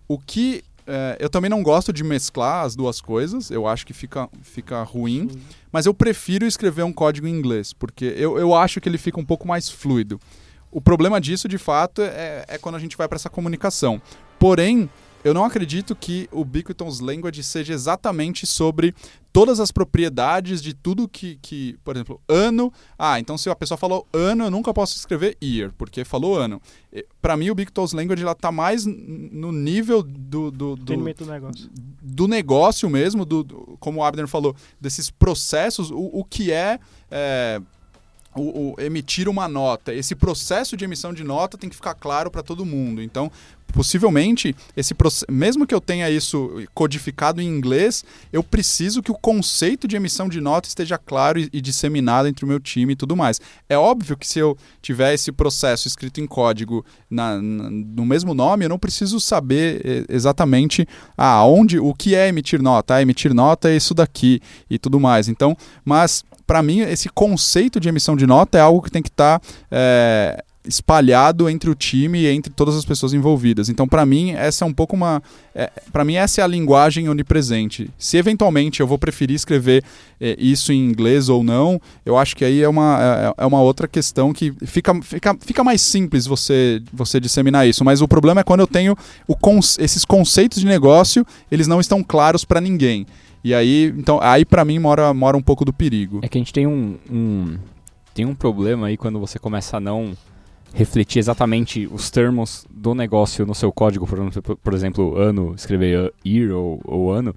O que é, eu também não gosto de mesclar as duas coisas, eu acho que fica, fica ruim, mas eu prefiro escrever um código em inglês, porque eu, eu acho que ele fica um pouco mais fluido. O problema disso, de fato, é, é quando a gente vai para essa comunicação. Porém, eu não acredito que o Ubiquitons Language seja exatamente sobre todas as propriedades de tudo que, que, por exemplo, ano. Ah, então se a pessoa falou ano, eu nunca posso escrever year, porque falou ano. Para mim, o Ubiquitons Language ela tá mais no nível do, do, do, Entendimento do negócio. do negócio mesmo, do, do- como o Abner falou, desses processos, o, o que é, é, o, o emitir uma nota. Esse processo de emissão de nota tem que ficar claro para todo mundo. Então, possivelmente, esse mesmo que eu tenha isso codificado em inglês, eu preciso que o conceito de emissão de nota esteja claro e, e disseminado entre o meu time e tudo mais. É óbvio que se eu tiver esse processo escrito em código na- na- no mesmo nome, eu não preciso saber exatamente ah, onde, o que é emitir nota. Ah, emitir nota é isso daqui e tudo mais. Então, mas para mim esse conceito de emissão de nota é algo que tem que estar espalhado entre o time e entre todas as pessoas envolvidas. Então, para mim, essa é um pouco uma. É, para mim, essa é a linguagem onipresente. Se eventualmente eu vou preferir escrever é, isso em inglês ou não, eu acho que aí é uma, é, é uma outra questão que fica, fica, fica mais simples você, você disseminar isso. Mas o problema é quando eu tenho o esses conceitos de negócio, eles não estão claros para ninguém. E aí, então, aí para mim mora, mora um pouco do perigo. É que a gente tem um, um- tem um problema aí quando você começa a não refletir exatamente os termos do negócio no seu código, por por exemplo ano, escrever uh, year ou, ou ano,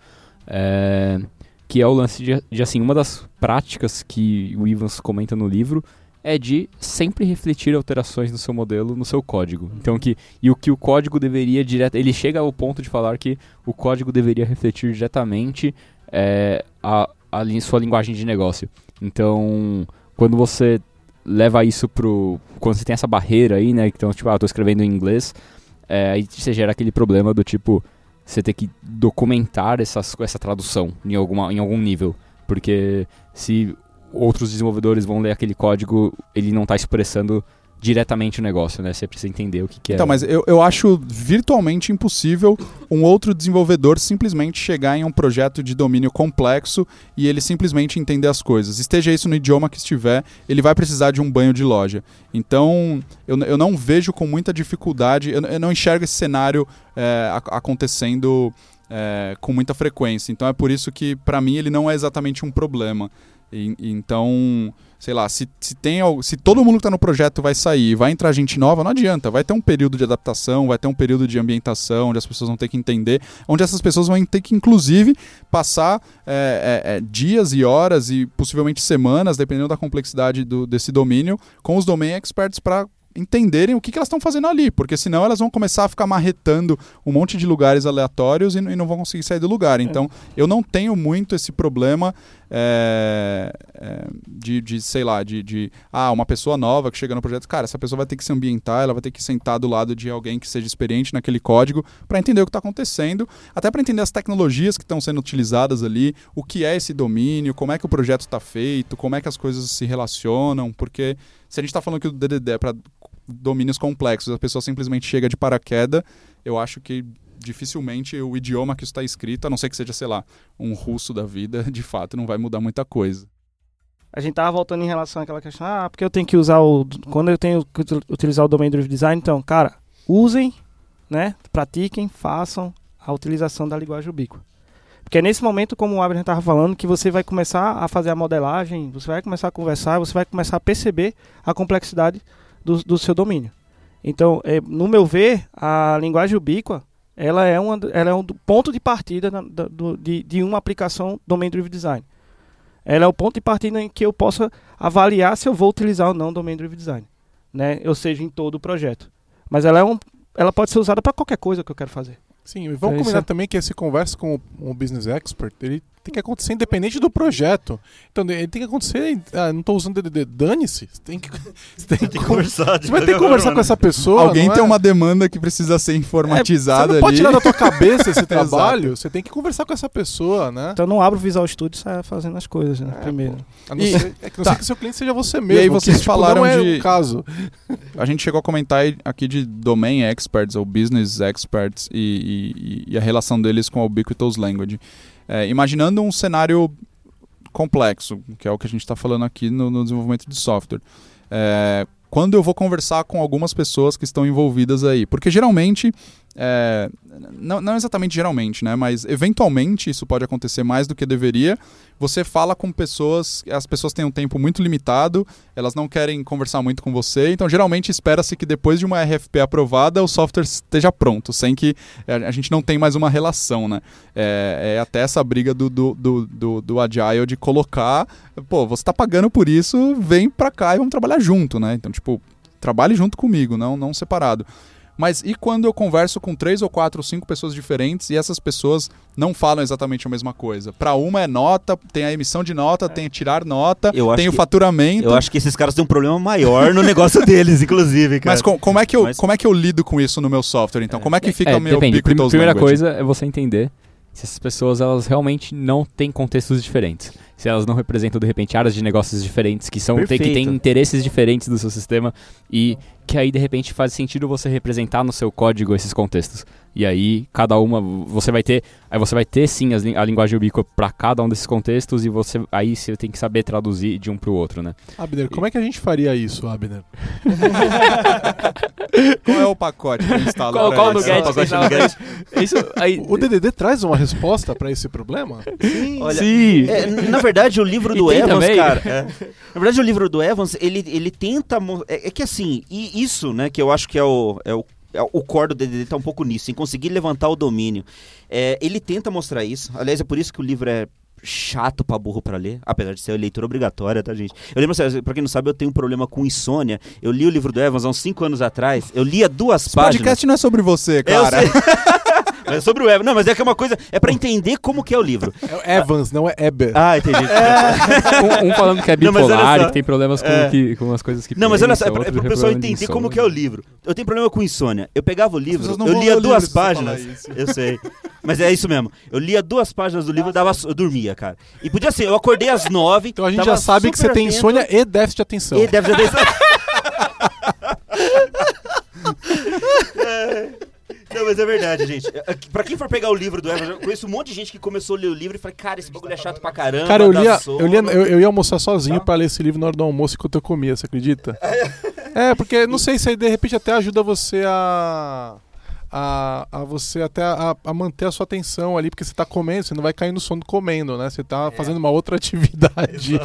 é, que é o lance de, de, assim, uma das práticas que o Ivans comenta no livro é de sempre refletir alterações no seu modelo, no seu código. Então que e o que o código deveria direto, ele chega ao ponto de falar que o código deveria refletir diretamente é, a, a sua linguagem de negócio. Então, quando você leva isso pro. Quando você tem essa barreira aí, né? Então, tipo, ah, eu tô escrevendo em inglês, é, aí você gera aquele problema do tipo, você ter que documentar essas, essa tradução em, alguma, em algum nível. Porque se outros desenvolvedores vão ler aquele código, ele não tá expressando diretamente o negócio, né? Você precisa entender o que, que é. Então, mas eu, eu acho virtualmente impossível um outro desenvolvedor simplesmente chegar em um projeto de domínio complexo e ele simplesmente entender as coisas. Esteja isso no idioma que estiver, ele vai precisar de um banho de loja. Então, eu, eu não vejo com muita dificuldade, eu, eu não enxergo esse cenário é, ac- acontecendo é, com muita frequência. Então, é por isso que, para mim, ele não é exatamente um problema. E- então, sei lá, se, se, tem, se todo mundo que está no projeto vai sair, vai entrar gente nova, não adianta. Vai ter um período de adaptação, vai ter um período de ambientação, onde as pessoas vão ter que entender, onde essas pessoas vão ter que, inclusive, passar é, é, é, dias e horas e possivelmente semanas, dependendo da complexidade do- desse domínio, com os domain experts para entenderem o que, que elas estão fazendo ali, porque senão elas vão começar a ficar marretando um monte de lugares aleatórios e, e não vão conseguir sair do lugar. Então, eu não tenho muito esse problema é, é, de, de, sei lá, de, de ah, uma pessoa nova que chega no projeto, cara, essa pessoa vai ter que se ambientar, ela vai ter que sentar do lado de alguém que seja experiente naquele código para entender o que está acontecendo, até para entender as tecnologias que estão sendo utilizadas ali, o que é esse domínio, como é que o projeto está feito, como é que as coisas se relacionam, porque se a gente está falando que o DDD é para domínios complexos, a pessoa simplesmente chega de paraquedas, eu acho que dificilmente o idioma que está escrito, a não ser que seja, sei lá, um russo da vida, de fato não vai mudar muita coisa. A gente tava voltando em relação àquela questão, ah, porque eu tenho que usar o. Quando eu tenho que util- utilizar o Domain Driven Design, então, cara, usem, né? Pratiquem, façam a utilização da linguagem ubíqua. Porque é nesse momento, como o Abraham estava falando, que você vai começar a fazer a modelagem, você vai começar a conversar, você vai começar a perceber a complexidade do, do seu domínio. Então, é, no meu ver, a linguagem ubíqua, ela é, uma, ela é um ponto de partida na- da- do- de, de uma aplicação Domain Driven Design ela é o ponto de partida em que eu possa avaliar se eu vou utilizar ou não o Domain Driven Design, né? Ou seja, em todo o projeto. Mas ela é um, ela pode ser usada para qualquer coisa que eu quero fazer. Sim, e vamos isso combinar é- também que esse conversa com o, o business expert, ele tem que acontecer independente do projeto. Então, ele tem que acontecer, ah, não estou usando DDD, dane-se. Você tem que, você tem que, conversar. você vai ter que conversar com essa pessoa. Alguém tem é? uma demanda que precisa ser É, informatizada Você não pode ali. tirar da tua cabeça esse trabalho, você tem que conversar com essa pessoa, né? Então eu não abro o Visual Studio e saio fazendo as coisas, né? É, Primeiro. A não E- ser, é que não tá. sei que o seu cliente seja você mesmo. aí vocês que, tipo, falaram não é de- o caso. A gente chegou a comentar aqui de domain experts ou business experts e, e- e a relação deles com a Ubiquitous Language. É, imaginando um cenário complexo, que é o que a gente está falando aqui no, no desenvolvimento de software. É, quando eu vou conversar com algumas pessoas que estão envolvidas aí? Porque geralmente, é, não, não exatamente geralmente, né? Mas eventualmente isso pode acontecer mais do que deveria. Você fala com pessoas, as pessoas têm um tempo muito limitado, elas não querem conversar muito com você, então geralmente espera-se que depois de uma RFP aprovada o software esteja pronto, sem que a gente não tem mais uma relação, né? É, é até essa briga do, do, do, do, do Agile de colocar, pô, você tá pagando por isso, vem pra cá e vamos trabalhar junto, né? Então, tipo, trabalhe junto comigo, não, não separado. Mas e quando eu converso com três ou quatro ou cinco pessoas diferentes e essas pessoas não falam exatamente a mesma coisa? Para uma é nota, tem a emissão de nota, tem tirar nota, tem o que- faturamento. Eu acho que esses caras têm um problema maior no negócio deles, inclusive, cara. Mas com- como, é que eu, Mas- como é que eu lido com isso no meu software, então? Como é que fica É, o meu depende. Prim- primeira language? coisa é você entender se essas pessoas elas realmente não têm contextos diferentes. Se elas não representam, de repente, áreas de negócios diferentes, que, são, tem, que têm interesses diferentes do seu sistema e que aí, de repente, faz sentido você representar no seu código esses contextos. E aí, cada uma, você vai ter, aí você vai ter sim a linguagem ubíqua para cada um desses contextos e você aí você tem que saber traduzir de um para o outro, né? Abner, como é que a gente faria isso, Abner? Qual é o pacote que instala? Qual, qual do Get? do Get. Isso aí. O DDD traz uma resposta pra esse problema? Olha, Sim. É, na verdade, o livro E do Evans, também. cara. é. Na verdade, o livro do Evans, ele, ele tenta. É, é que assim, e isso, né, que eu acho que é o. É o é o core do DDD tá um pouco nisso, em conseguir levantar o domínio. É, ele tenta mostrar isso. Aliás, é por isso que o livro é chato pra burro pra ler, apesar de ser leitura obrigatória, tá, gente? Eu lembro, assim, pra quem não sabe, eu tenho um problema com insônia. Eu li o livro do Evans há uns 5 anos atrás. Eu lia duas Esse páginas. podcast não é sobre você, Eu cara. sei. É sobre o Evans. Não, mas é que é uma coisa. É pra entender como que é o livro. É o Evans, não é Eber. Ah, entendi. Um, um falando que é Não, bipolar só. e que tem problemas com, É. que, com as coisas que Não, mas olha só, é pensa, pra, é pro tem pessoal de entender como que é o livro. Eu tenho problema com insônia. Eu pegava o livro, não eu lia duas páginas. Eu sei. Mas é isso mesmo. Eu lia duas páginas do livro e dava, eu dormia, cara. E podia ser, eu acordei às nove. Então a gente já sabe que você tem insônia e déficit de atenção. E deve ter... É. Não, mas é verdade, gente. É, Pra quem for pegar o livro do Evans, eu conheço um monte de gente que começou a ler o livro e falei, cara, esse bagulho é chato pra caramba. Cara, eu, lia, eu, lia, eu, eu ia almoçar sozinho pra ler esse livro na hora do almoço enquanto eu comia, você acredita? É, porque não sei se aí de repente até ajuda você a. A, a você até a, a manter a sua atenção ali, porque você tá comendo, você não vai cair no sono comendo, né? Você tá fazendo uma outra atividade.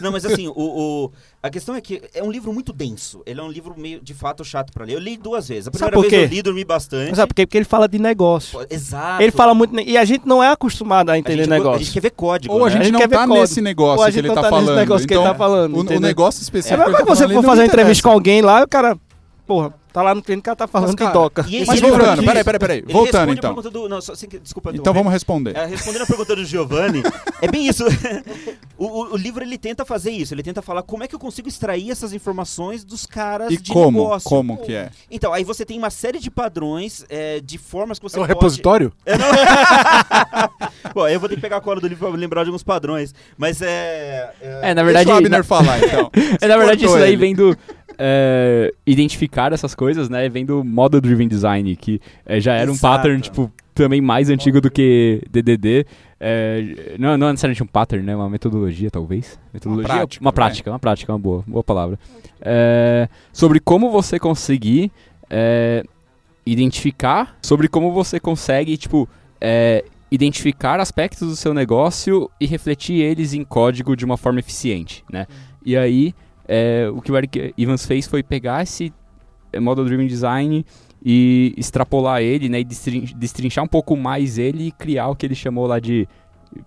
Não, mas assim, o, o- a questão é que é um livro muito denso. Ele é um livro meio, de fato, chato pra ler. Eu li duas vezes. A Sabe primeira vez eu li, dormi bastante. Mas sabe por quê? Porque ele fala de negócio. Pô, Exato. Ele fala muito. E a gente não é acostumado a A entender gente, negócio. A gente quer ver código, Ou a né? gente, gente não quer tá nesse negócio Ou a que gente ele não tá tá nesse falando. negócio que ele então, tá falando, O, o negócio É específico mas que ele tá você for ele fazer uma entrevista com alguém lá, o cara. Porra, tá lá no treino, o cara tá falando Mas, cara, de doca. E- Mas e voltando, peraí, peraí, peraí. Voltando então. do- não, só- sem que- desculpa Então vamos responder. É, respondendo a pergunta do Giovanni, é bem isso. o, o- o livro ele tenta fazer isso, ele tenta falar como é que eu consigo extrair essas informações dos caras E de como? negócio. Como que é? Então, aí você tem uma série de padrões, é, de formas que você É um pode... repositório? É, não... Bom, eu vou ter que pegar a cola do livro pra lembrar de alguns padrões, mas é... É, na verdade, Deixa o Abner na- falar, então. É, na verdade, isso daí ele. vem do. É, identificar essas coisas, né? Vem do Model Driven Design, que é, já era um Exato. pattern, tipo, também mais antigo do que DDD. É, não, não é necessariamente um pattern, né? Uma metodologia, talvez. Metodologia, Uma prática, uma prática, uma prática, uma boa, boa palavra. É, sobre como você conseguir é, identificar, sobre como você consegue, tipo, é, identificar aspectos do seu negócio e refletir eles em código de uma forma eficiente, né? E aí, é, o que o Eric Evans fez foi pegar esse é, Model Driven Design e extrapolar ele, né? E destrin- destrinchar um pouco mais ele e criar o que ele chamou lá de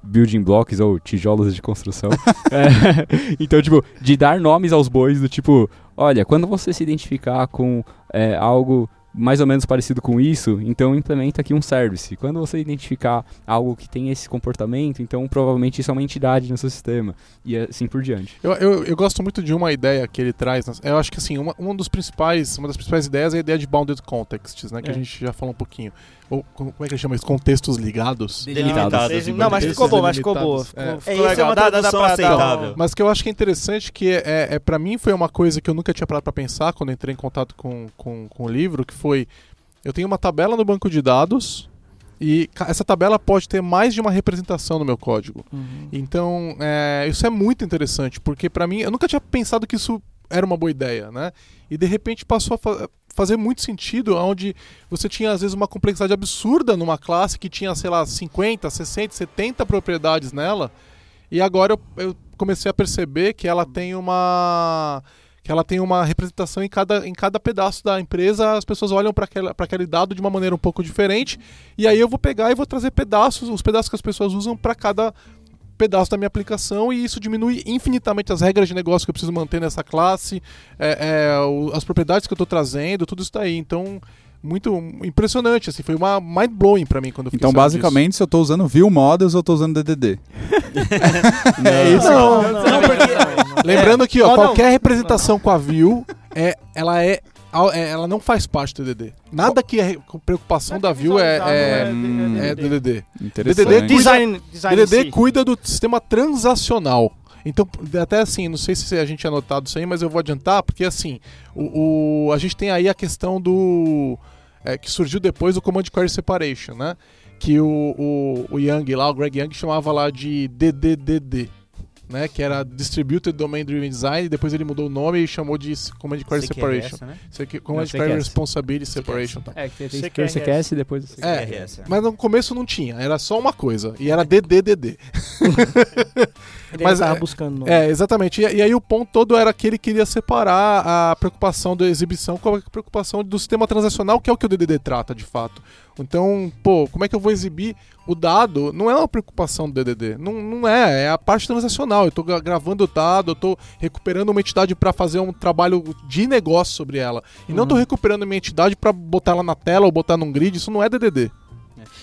building blocks ou tijolos de construção. É, então, tipo, de dar nomes aos bois do tipo, olha, quando você se identificar com é, algo mais ou menos parecido com isso, então implementa aqui um service. Quando você identificar algo que tem esse comportamento, então provavelmente isso é uma entidade no seu sistema. E assim por diante. Eu, eu, eu gosto muito de uma ideia que ele traz. Eu acho que assim, uma, uma dos principais, uma das principais ideias é a ideia de bounded contexts, né? Que É. a gente já falou um pouquinho. Ou como é que ele chama isso? Contextos ligados. Delimitados. Não, mas ficou bom, mas ficou boa. Ficou, É. É, ficou isso é legal. uma Dá- dá- pra- aceitável. Mas que eu acho que é interessante que é, é, é para mim foi uma coisa que eu nunca tinha parado pra pensar quando eu entrei em contato com, com, com o livro, que foi eu tenho uma tabela no banco de dados e essa tabela pode ter mais de uma representação no meu código. Uhum. Então, é, isso é muito interessante, porque pra mim, eu nunca tinha pensado que isso era uma boa ideia, né? E de repente passou a fazer muito sentido, onde você tinha às vezes uma complexidade absurda numa classe que tinha, sei lá, 50, 60, 70 propriedades nela, e agora eu, eu comecei a perceber que ela tem uma que ela tem uma representação em cada, em cada pedaço da empresa, as pessoas olham para aquele dado de uma maneira um pouco diferente, e aí eu vou pegar e vou trazer pedaços, os pedaços que as pessoas usam para cada pedaço da minha aplicação e isso diminui infinitamente as regras de negócio que eu preciso manter nessa classe, é, é, o- as propriedades que eu estou trazendo, tudo isso daí. Então, muito impressionante, assim, foi uma mind blowing para mim quando eu fiquei Então, basicamente, se eu tô usando View Models, eu tô usando DDD. É isso. Não, Não, não, não, não, porque- não, não. Lembrando aqui, ó, Não, não. qualquer representação com a view, é, ela é é, ela não faz parte do DDD. Nada que é preocupação da view é, é, Hum, é DDD. Interessante. DDD Design, design em DDD si. cuida do sistema transacional. Então, até assim, não sei se a gente tinha notado isso aí, mas eu vou adiantar, porque assim, o, o- a gente tem aí a questão do. é, que surgiu depois do Command Query Separation, né? Que o, o, o Young lá, o Greg Young, chamava lá de DDDD. Né, que era Distributed Domain Driven Design, e depois ele mudou o nome e chamou de Command Query Separation. né? Command Query. Responsibility Separation. Tá. É, que tem, CQRS. CQS e depois o CQRS, é. mas no começo não tinha, era só uma coisa, e era DDDD. Ele Mas é- buscando. É, exatamente. E, e aí o ponto todo era que ele queria separar a preocupação da exibição com a preocupação do sistema transacional, que é o que o DDD trata, de fato. Então, pô, como é que eu vou exibir o dado? Não é uma preocupação do DDD. Não, não é, é a parte transacional. Eu tô gra- gravando o dado, eu tô recuperando uma entidade para fazer um trabalho de negócio sobre ela. E não tô recuperando minha entidade para botar ela na tela ou botar num grid. Isso não é DDD.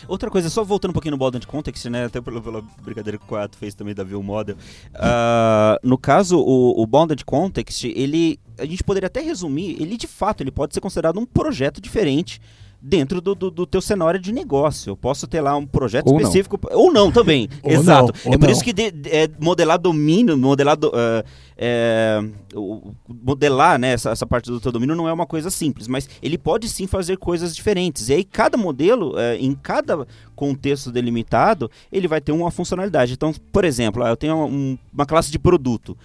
Outra coisa, só voltando um pouquinho no Bounded Context, né? Até pela, pela brincadeira que o Quato fez também da View Model. Ah, no caso, o, o Bounded Context, ele. A gente poderia até resumir, ele de fato ele pode ser considerado um projeto diferente dentro do, do, do teu cenário de negócio. Eu posso ter lá um projeto Ou não. específico. Ou não também. Ou Exato. não, é por não. isso que de- de- é, modelar domínio, modelar. do- ah, é, modelar né, essa, essa parte do teu domínio não é uma coisa simples, mas ele pode sim fazer coisas diferentes. E aí, cada modelo, é, em cada contexto delimitado, ele vai ter uma funcionalidade. Então, por exemplo, ah, eu tenho um- uma classe de produto.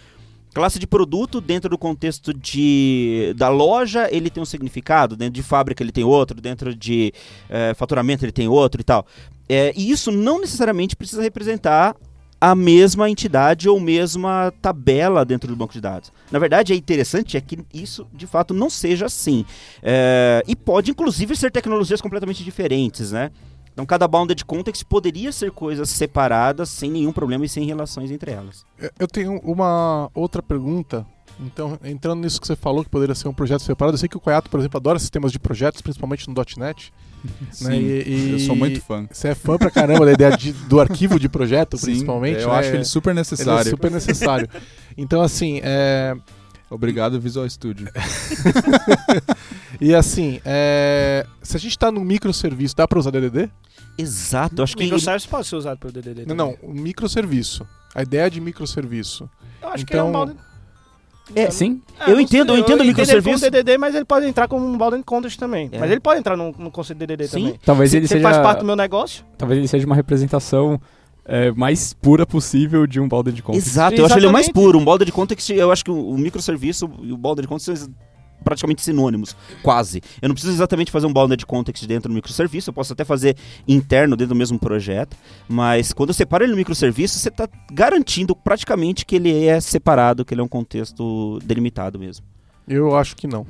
Classe de produto, dentro do contexto de, da loja, ele tem um significado, dentro de fábrica ele tem outro, dentro de eh, faturamento ele tem outro e tal. É, e isso não necessariamente precisa representar a mesma entidade ou mesma tabela dentro do banco de dados. Na verdade, é interessante é que isso de fato não seja assim. É, e pode inclusive ser tecnologias completamente diferentes, né? Então cada bounded context poderia ser coisas separadas sem nenhum problema e sem relações entre elas. Eu- tenho uma outra pergunta. Então, entrando nisso que você falou, que poderia ser um projeto separado, eu sei que o Coyato, por exemplo, adora sistemas de projetos, principalmente no .NET. Sim, né? E- e- eu sou muito fã. Você é fã pra caramba da ideia de- do arquivo de projeto, Sim, principalmente. eu né? acho ele super Ele é necessário. super necessário. Então, assim, é... Obrigado, Visual Studio. e assim, é... se a gente tá no microserviço, dá pra usar DDD? Exato, acho que Microservice pode ser usado pelo DDD Não, também. não, o microserviço. A ideia de microserviço. Eu acho que Então- é um balde... É, Sim. É, Eu entendo, eu entendo o ele microserviço. DDD, mas ele pode entrar como um balde context também. É. Mas ele pode entrar no, no conceito de DDD Sim. também. Talvez Se ele se seja. faz parte do meu negócio, Talvez ele seja uma representação é, mais pura possível de um balde de context. Exato, eu acho ele o mais puro. Um balde de context, eu acho que o, o microserviço e o balde de context são praticamente sinônimos, quase. Eu não preciso exatamente fazer um balde de context dentro do microserviço, eu posso até fazer interno dentro do mesmo projeto, mas quando eu separo ele no microserviço, você está garantindo praticamente que ele é separado, que ele é um contexto delimitado mesmo. Eu acho que não.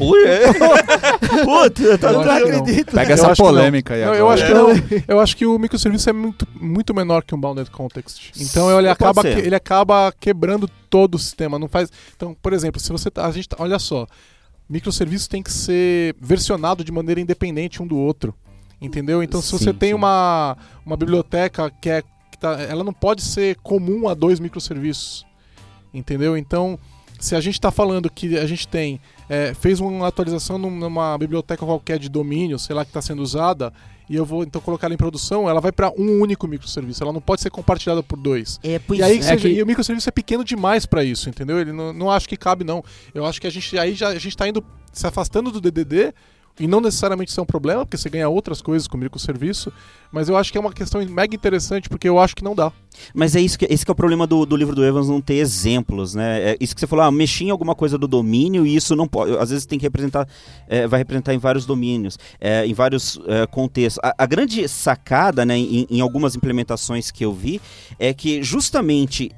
Ui, é. Puta, tá Eu não. Pega Eu essa polêmica aí agora. eu acho que não. Eu acho que o microserviço é muito, muito menor que um bounded context. Então ele acaba, que- ele acaba quebrando todo o sistema. Não faz. Então, por exemplo, se você tá, a gente tá- olha só, microserviço tem que ser versionado de maneira independente um do outro. Entendeu? Então, se você Sim, tem sim. uma, uma biblioteca que é que tá- ela não pode ser comum a dois microserviços. Entendeu? Então, se a gente está falando que a gente tem é, fez uma atualização num- numa biblioteca qualquer de domínio, sei lá, que está sendo usada, e eu vou então colocar ela em produção, ela vai para um único microserviço, ela não pode ser compartilhada por dois. É, pois E aí é seja- que- e o microserviço é pequeno demais para isso, entendeu? Ele não, não acho que cabe não. Eu acho que a gente aí já a gente tá indo se afastando do DDD e não necessariamente isso é um problema, porque você ganha outras coisas com o microserviço, mas eu acho que é uma questão mega interessante porque eu acho que não dá. Mas é isso que, esse que é o problema do, do livro do Evans não ter exemplos, né? É isso que você falou, ah, mexi em alguma coisa do domínio e isso não pode. Às vezes tem que representar, é, vai representar em vários domínios, é, em vários é, contextos. A, a grande sacada, né, em, em algumas implementações que eu vi, é que justamente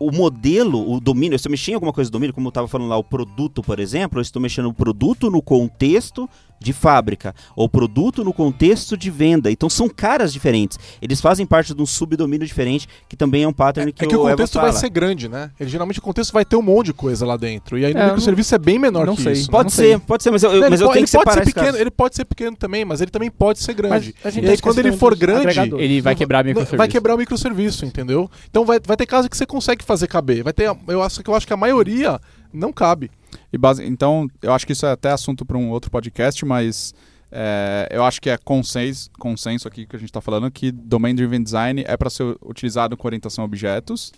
o modelo, o domínio, se eu mexer em alguma coisa do domínio, como eu estava falando lá, o produto, por exemplo, eu estou mexendo no produto, no contexto de fábrica ou produto no contexto de venda. Então são caras diferentes. Eles fazem parte de um subdomínio diferente, que também é um pattern que É que o o contexto fala. vai ser grande, né? Ele, geralmente o contexto vai ter um monte de coisa lá dentro. E aí no É, microserviço é bem menor não que sei. isso. Pode não ser, sei. pode ser, mas eu, mas eu pode- tenho ele que pode separar ser pequeno, ele pode ser pequeno também, mas ele também pode ser grande. Mas a gente E aí quando ele for grande, agregadores. Ele vai quebrar Não, microserviço. Vai quebrar o microserviço, entendeu? Então vai, vai ter casos que você consegue fazer caber. Vai ter, eu acho que eu acho que a maioria não cabe. E base... Então, eu acho que isso é até assunto para um outro podcast, mas é, eu acho que é consenso, consenso aqui que a gente está falando que Domain Driven Design é para ser utilizado com orientação a objetos.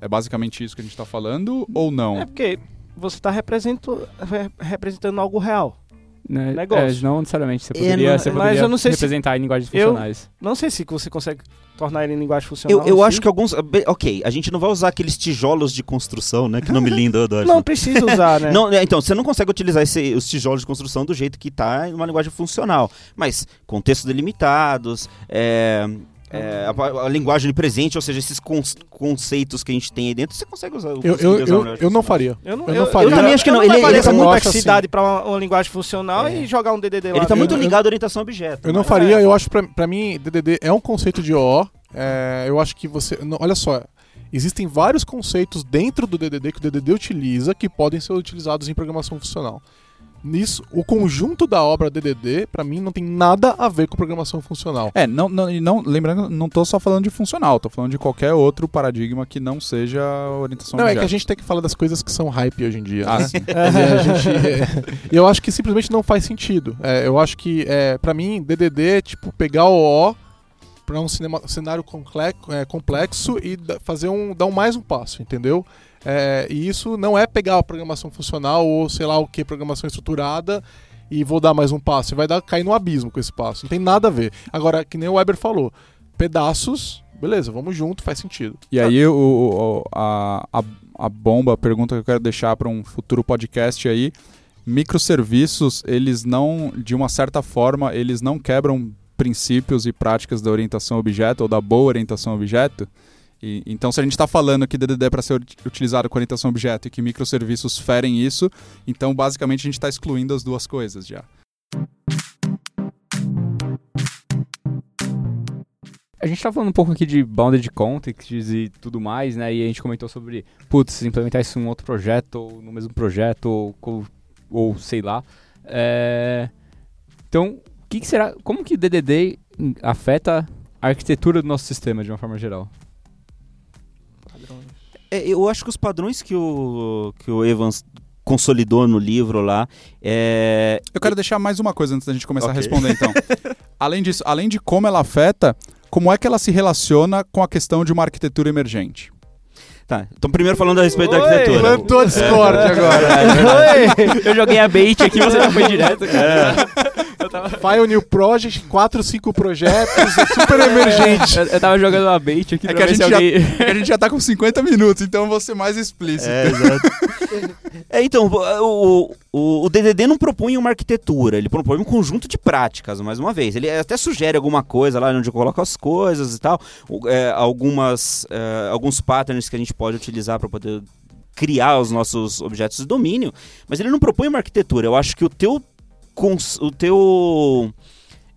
É basicamente isso que a gente está falando ou não? É porque você está representando, representando algo real. Né? negócio. É, não necessariamente. Você É, poderia, não- você poderia eu não sei se- representar em linguagens eu- funcionais. Não sei se você consegue tornar ele em linguagem funcional. Eu, eu assim. acho que alguns. be- Ok, a gente não vai usar aqueles tijolos de construção, né? Que nome lindo, eu adoro. Não precisa usar, né? Não, é, então, você não consegue utilizar esse- os tijolos de construção do jeito que está em uma linguagem funcional. Mas contextos delimitados, é, é, a, a linguagem de presente, ou seja, esses cons- conceitos que a gente tem aí dentro, você consegue usar. Eu, eu, eu, linguagem eu não faria. Eu, não, Eu não faria. Eu também acho que não, Eu ele- ele essa tá muito- complexidade para uma, uma linguagem funcional e jogar um DDD lá. Ele está muito eu- ligado à orientação a objeto. Eu não faria, eu acho pra mim, DDD é um conceito de OO. É, eu acho que você. não, olha só, existem vários conceitos dentro do DDD que o DDD utiliza que podem ser utilizados em programação funcional. Nisso, o conjunto da obra DDD, pra mim, não tem nada a ver com programação funcional. É, não, não, e não, lembrando, não tô só falando de funcional, tô falando de qualquer outro paradigma que não seja orientação Não, é que a gente tem que falar das coisas que são hype hoje em dia. Ah, né? sim. E a gente, é, eu acho que simplesmente não faz sentido. É, eu acho que, é, para mim, DDD é tipo pegar o O para um cinema- cenário comple- é, complexo e fazer um, dar um mais um passo, entendeu? É, e isso não é pegar a programação funcional ou sei lá o que, programação estruturada e vou dar mais um passo. Você vai dar, cair no abismo com esse passo. Não tem nada a ver. Agora, que nem o Weber falou, pedaços, beleza, vamos junto, faz sentido. E aí o, o- a, a, a bomba, a pergunta que eu quero deixar para um futuro podcast aí, microserviços, eles não, de uma certa forma, eles não quebram princípios e práticas da orientação objeto ou da boa orientação objeto? E- então, se a gente está falando que DDD é para ser ut- utilizado com orientação a objeto e que microserviços ferem isso, então basicamente a gente está excluindo as duas coisas já. A gente tá falando um pouco aqui de bounded contexts e tudo mais, né? E a gente comentou sobre, putz, implementar isso em um outro projeto, ou no mesmo projeto, ou, ou, sei lá. É, Então, que, que será. Como que DDD afeta a arquitetura do nosso sistema de uma forma geral? É, eu acho que os padrões que o, que o Evans consolidou no livro lá é, Eu quero deixar mais uma coisa antes da gente começar a Ok. responder, então. além disso, além de como ela afeta, como é que ela se relaciona com a questão de uma arquitetura emergente? Tá, então primeiro falando a respeito da Oi, arquitetura. Plantou a Discord agora. Eu joguei a bait aqui, você já foi direto, cara. File New Project, 4, 5 projetos, é super emergente. Eu, eu tava jogando uma bait aqui É que a gente já- alguém... a gente já tá com 50 minutos, então eu vou ser mais explícito. É, exato. É, então, o, o, o DDD não propõe uma arquitetura, ele propõe um conjunto de práticas, mais uma vez. Ele até sugere alguma coisa lá onde eu coloco as coisas e tal, é, algumas, é, alguns patterns que a gente pode utilizar para poder criar os nossos objetos de domínio, mas ele não propõe uma arquitetura. Eu acho que o teu... cons- O teu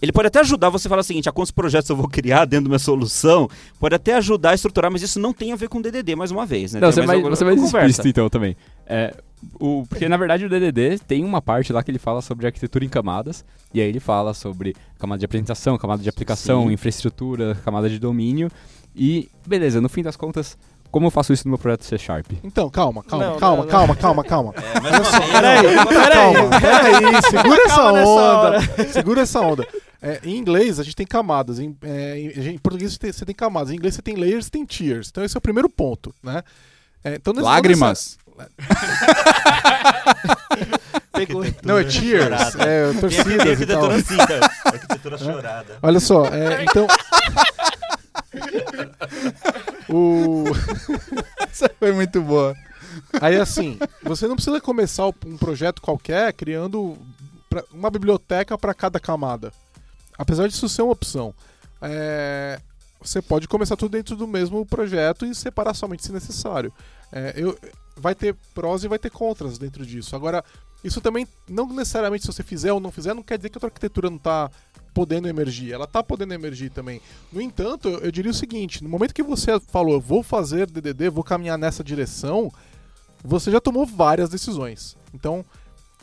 ele pode até ajudar você a falar o seguinte, a quantos projetos eu vou criar dentro da minha solução, pode até ajudar a estruturar, mas isso não tem a ver com DDD, mais uma vez, né? Não, você vai, alguma- você vai explícito então também. É, o, porque na verdade o DDD tem uma parte lá que ele fala sobre arquitetura em camadas, e aí ele fala sobre camada de apresentação, camada de aplicação, Sim. infraestrutura, camada de domínio, e beleza, no fim das contas, como eu faço isso no meu projeto C Sharp? Então, calma, calma, Não, calma, não, não. calma, calma, calma. É, mas Peraí, peraí. Calma, peraí, segura essa Calma onda. Segura essa onda. É, em inglês a gente tem camadas, em, é, em- em português você tem, você tem camadas, em inglês você tem layers e tem tiers. Então esse é o primeiro ponto, né? É, então, nesse- Lágrimas. Não, é cheers, é torcidas e tal. Arquitetura chorada. Olha só, é, então. o... Essa foi muito boa. Aí assim, você não precisa começar um projeto qualquer criando uma biblioteca para cada camada. Apesar disso ser uma opção. É, você pode começar tudo dentro do mesmo projeto e separar somente se necessário. É, eu, vai ter prós e vai ter contras dentro disso. Agora, isso também, não necessariamente se você fizer ou não fizer, não quer dizer que a tua arquitetura não está podendo emergir. Ela está podendo emergir também. No entanto, eu, eu diria o seguinte: no momento que você falou, eu vou fazer DDD, vou caminhar nessa direção, você já tomou várias decisões. Então,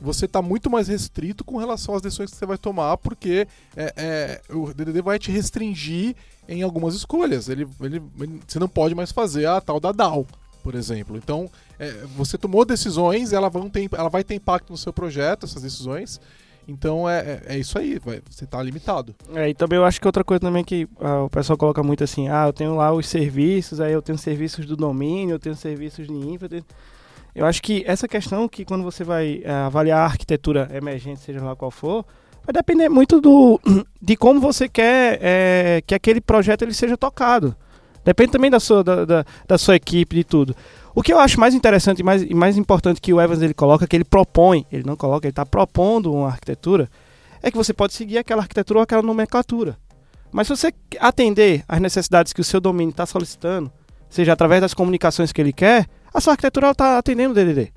você está muito mais restrito com relação às decisões que você vai tomar, porque é, é, o DDD vai te restringir em algumas escolhas. Ele, ele, ele- você não pode mais fazer a tal da DAO, por exemplo. Então, é, você tomou decisões, ela, vão ter, ela vai ter impacto no seu projeto, essas decisões. Então, é, é, é isso aí, vai, você está limitado. É, e também eu acho que outra coisa também que ah, o pessoal coloca muito assim, ah, eu tenho lá os serviços, aí eu tenho serviços do domínio, eu tenho serviços de infra. eu tenho- Eu acho que essa questão que quando você vai ah, avaliar a arquitetura emergente, seja lá qual for, vai depender muito do de como você quer é, que aquele projeto ele seja tocado. Depende também da sua, da, da, da sua equipe, de tudo. O que eu acho mais interessante e mais, e mais importante que o Evans ele coloca, que ele propõe, ele não coloca, ele está propondo uma arquitetura, é que você pode seguir aquela arquitetura ou aquela nomenclatura. Mas se você atender às necessidades que o seu domínio está solicitando, seja através das comunicações que ele quer, a sua arquitetura está atendendo o DDD.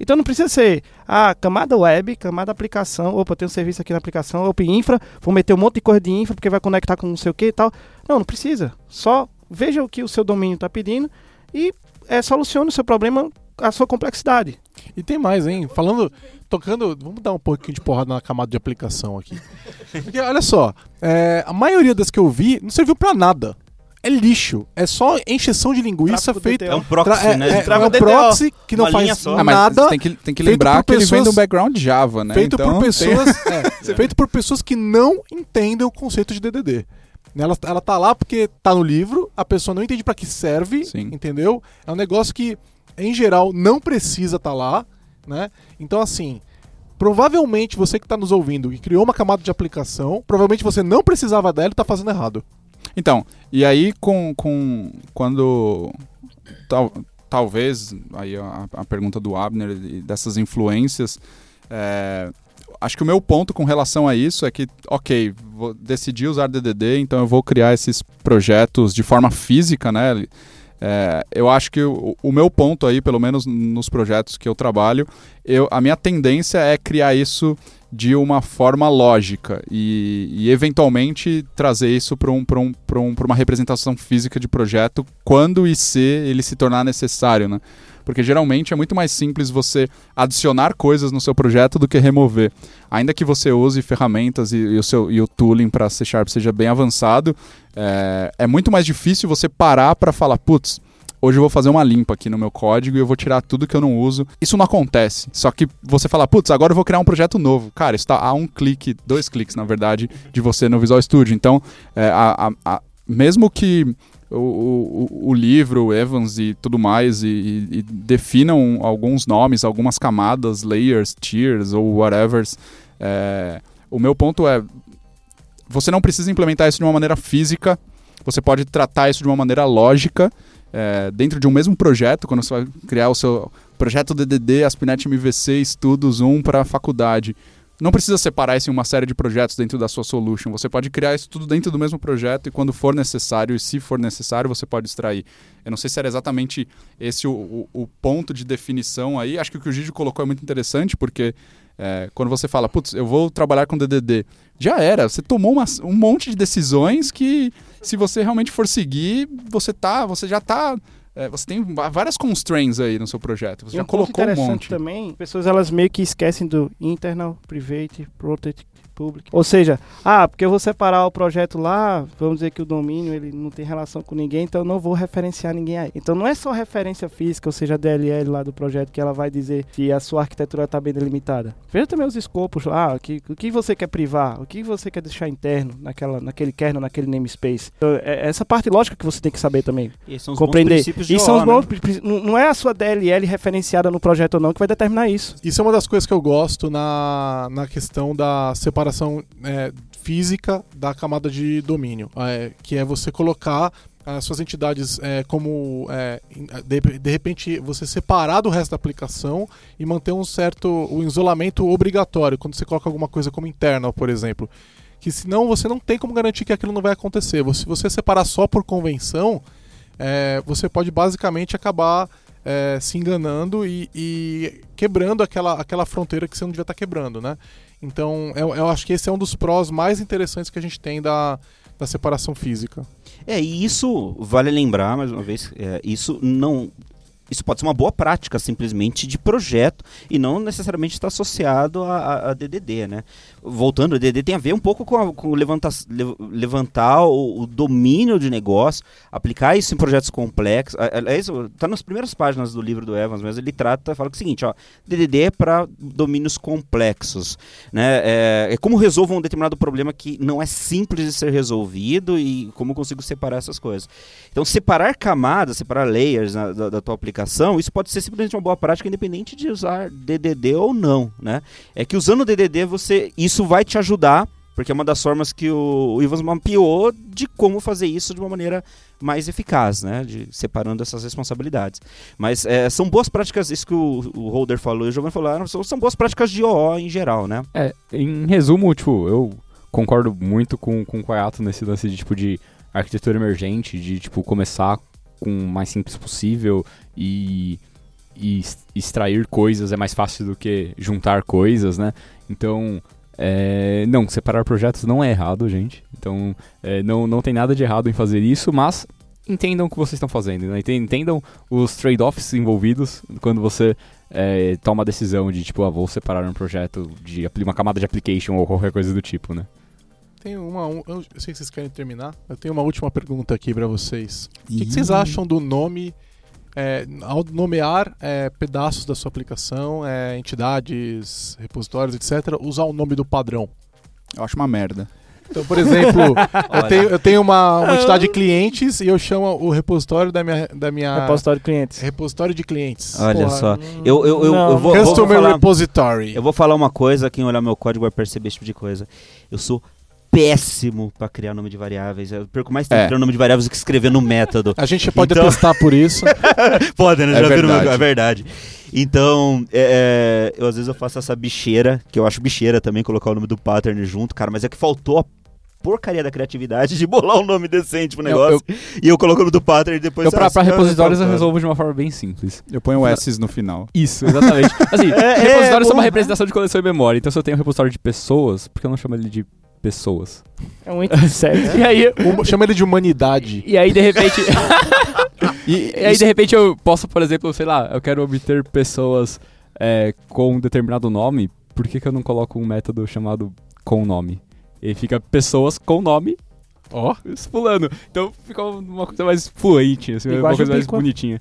Então não precisa ser a camada web, camada aplicação, opa, tem um serviço aqui na aplicação, opa, infra, vou meter um monte de coisa de infra porque vai conectar com não sei o que e tal. Não, não precisa. Só veja o que o seu domínio está pedindo e é, solucione o seu problema, a sua complexidade. E tem mais, hein? Falando, tocando, vamos dar um pouquinho de porrada na camada de aplicação aqui. Porque, olha só, é, a maioria das que eu vi não serviu pra nada. É lixo. É só encheção de linguiça feita. É um proxy, Tra- é, né? é, é um proxy que não faz. Ah, mas nada. tem que, tem que lembrar por que ele vem pessoas- do background Java, né? feito então, por tem- pessoas, é, feito por pessoas que não entendem o conceito de DDD. Ela, ela tá lá porque tá no livro, a pessoa não entende pra que serve, Sim. entendeu? É um negócio que, em geral, não precisa estar lá, né? Então, assim, provavelmente você que tá nos ouvindo e criou uma camada de aplicação, provavelmente você não precisava dela e tá fazendo errado. Então, e aí com, com quando tal, talvez aí a, a pergunta do Abner e dessas influências, é, acho que o meu ponto com relação a isso é que, ok, vou decidir usar DDD, então eu vou criar esses projetos de forma física, né? É, eu acho que o, o meu ponto aí, pelo menos nos projetos que eu trabalho, eu, a minha tendência é criar isso de uma forma lógica e, e eventualmente trazer isso para um, um, um, uma representação física de projeto quando e se ele se tornar necessário, né? Porque geralmente é muito mais simples você adicionar coisas no seu projeto do que remover. Ainda que você use ferramentas e, e o, seu, e o tooling para C Sharp seja bem avançado, é, é muito mais difícil você parar para falar, putz, hoje eu vou fazer uma limpa aqui no meu código e eu vou tirar tudo que eu não uso. Isso não acontece. Só que você fala, putz, agora eu vou criar um projeto novo. Cara, isso tá a um clique, dois cliques, na verdade, de você no Visual Studio. Então, é, a- a- a- mesmo que o, o, livro, o Evans e tudo mais, e, e- definam alguns nomes, algumas camadas, layers, tiers ou whatever, é, o meu ponto é, você não precisa implementar isso de uma maneira física, você pode tratar isso de uma maneira lógica, é, dentro de um mesmo projeto, quando você vai criar o seu projeto DDD, Aspinet MVC, Estudos 1 para a faculdade. Não precisa separar isso em uma série de projetos dentro da sua solution. Você pode criar isso tudo dentro do mesmo projeto e quando for necessário, e se for necessário, você pode extrair. Eu não sei se era exatamente esse o, o- o ponto de definição aí. Acho que o que o Gigi colocou é muito interessante, porque é, quando você fala, putz, eu vou trabalhar com DDD, já era. Você tomou uma- um monte de decisões que, se você realmente for seguir, você tá, você já tá, é, você tem várias constraints aí no seu projeto. Você E já um ponto colocou um monte. também, as pessoas elas meio que esquecem do internal, private, protect, public. Ou seja, ah, porque eu vou separar o projeto lá, vamos dizer que o domínio ele não tem relação com ninguém, então eu não vou referenciar ninguém aí. Então não é só referência física, ou seja, a DLL lá do projeto que ela vai dizer se a sua arquitetura está bem delimitada. Veja também os escopos lá, o que, o que você quer privar, o que você quer deixar interno naquela, naquele kernel, naquele namespace. Então, é essa parte lógica que você tem que saber também E são os compreender. bons princípios de E são os né? bons não não é a sua DLL referenciada no projeto ou não que vai determinar isso. Isso é uma das coisas que eu gosto na, na questão da separação é, física da camada de domínio, é, que é você colocar as suas entidades é, como é, de, de repente você separar do resto da aplicação e manter um certo o isolamento obrigatório quando você coloca alguma coisa como internal, por exemplo, que senão você não tem como garantir que aquilo não vai acontecer. Se você separar só por convenção, é, você pode basicamente acabar é, se enganando e, e quebrando aquela, aquela fronteira que você não devia estar quebrando, né? Então, eu, eu acho que esse é um dos prós mais interessantes que a gente tem da, da separação física. É, e isso vale lembrar, mais uma vez, é, isso não. Isso pode ser uma boa prática, simplesmente, de projeto e não necessariamente está associado a, a- a DDD, né? Voltando, o DDD tem a ver um pouco com, a- com levantar, le- levantar o, o domínio de negócio, aplicar isso em projetos complexos. A- Aliás, está nas primeiras páginas do livro do Evans, mas ele trata, fala é o seguinte, ó, DDD é para domínios complexos, né? É, é como resolvo um determinado problema que não é simples de ser resolvido e como consigo separar essas coisas. Então, separar camadas, separar layers na- da, da tua aplicação, isso pode ser simplesmente uma boa prática, independente de usar DDD ou não, né? É que usando o DDD, você, isso vai te ajudar, porque é uma das formas que o, o Ivans mapeou de como fazer isso de uma maneira mais eficaz, né? De, separando essas responsabilidades. Mas é, são boas práticas, isso que o, o Holder falou e o Giovanni falaram, são, são boas práticas de OO em geral, né? É, em resumo, tipo, eu concordo muito com, com o Koyato nesse lance de, tipo, de arquitetura emergente, de, tipo, começar com o mais simples possível e, e extrair coisas é mais fácil do que juntar coisas, né? Então, é, não, separar projetos não é errado, gente. Então, é, não, não tem nada de errado em fazer isso, mas entendam o que vocês estão fazendo, né? Enten- Entendam os trade-offs envolvidos quando você é, toma a decisão de, tipo, ah, vou separar um projeto de uma camada de application ou qualquer coisa do tipo, né? Tem uma. um- eu sei que vocês querem terminar. Eu tenho uma última pergunta aqui pra vocês. O que, que vocês acham do nome? É, ao nomear é, pedaços da sua aplicação, é, entidades, repositórios, etc., usar o nome do padrão. Eu acho uma merda. Então, por exemplo, eu tenho, eu tenho uma, uma entidade de clientes e eu chamo o repositório da minha, da minha Repositório de clientes. repositório de clientes. Olha Porra, só. Eu, eu, eu, eu vou, não. vou Customer falar, Repository. eu vou falar uma coisa, quem olhar meu código vai perceber esse tipo de coisa. Eu sou péssimo pra criar nome de variáveis. Eu perco mais tempo É. criando nome de variáveis do que escrever no método. A gente pode Então- testar por isso. Pode, né? É Já viram meu- verdade. É verdade. Então, é, é, eu às vezes eu faço essa bicheira, que eu acho bicheira também colocar o nome do pattern junto, cara, mas é que faltou a porcaria da criatividade de bolar um nome decente pro Eu- negócio. E eu coloco o nome do pattern e depois... Então, pra, pra é repositórios eu resolvo de uma forma bem simples. Eu ponho S's no final. Isso, exatamente. Assim, É, é, repositórios são bom. uma representação de coleção e memória. Então, se eu tenho um repositório de pessoas, por que eu não chamo ele de pessoas? É item certo. E aí, Um- chama ele de humanidade. E aí, de repente. E, e aí, de repente, eu posso, por exemplo, sei lá, eu quero obter pessoas é, com um determinado nome. Por que, que eu não coloco um método chamado com nome? E fica pessoas com nome Ó. fulano. Então fica uma coisa mais fluente, assim, Igual uma coisa mais bonitinha.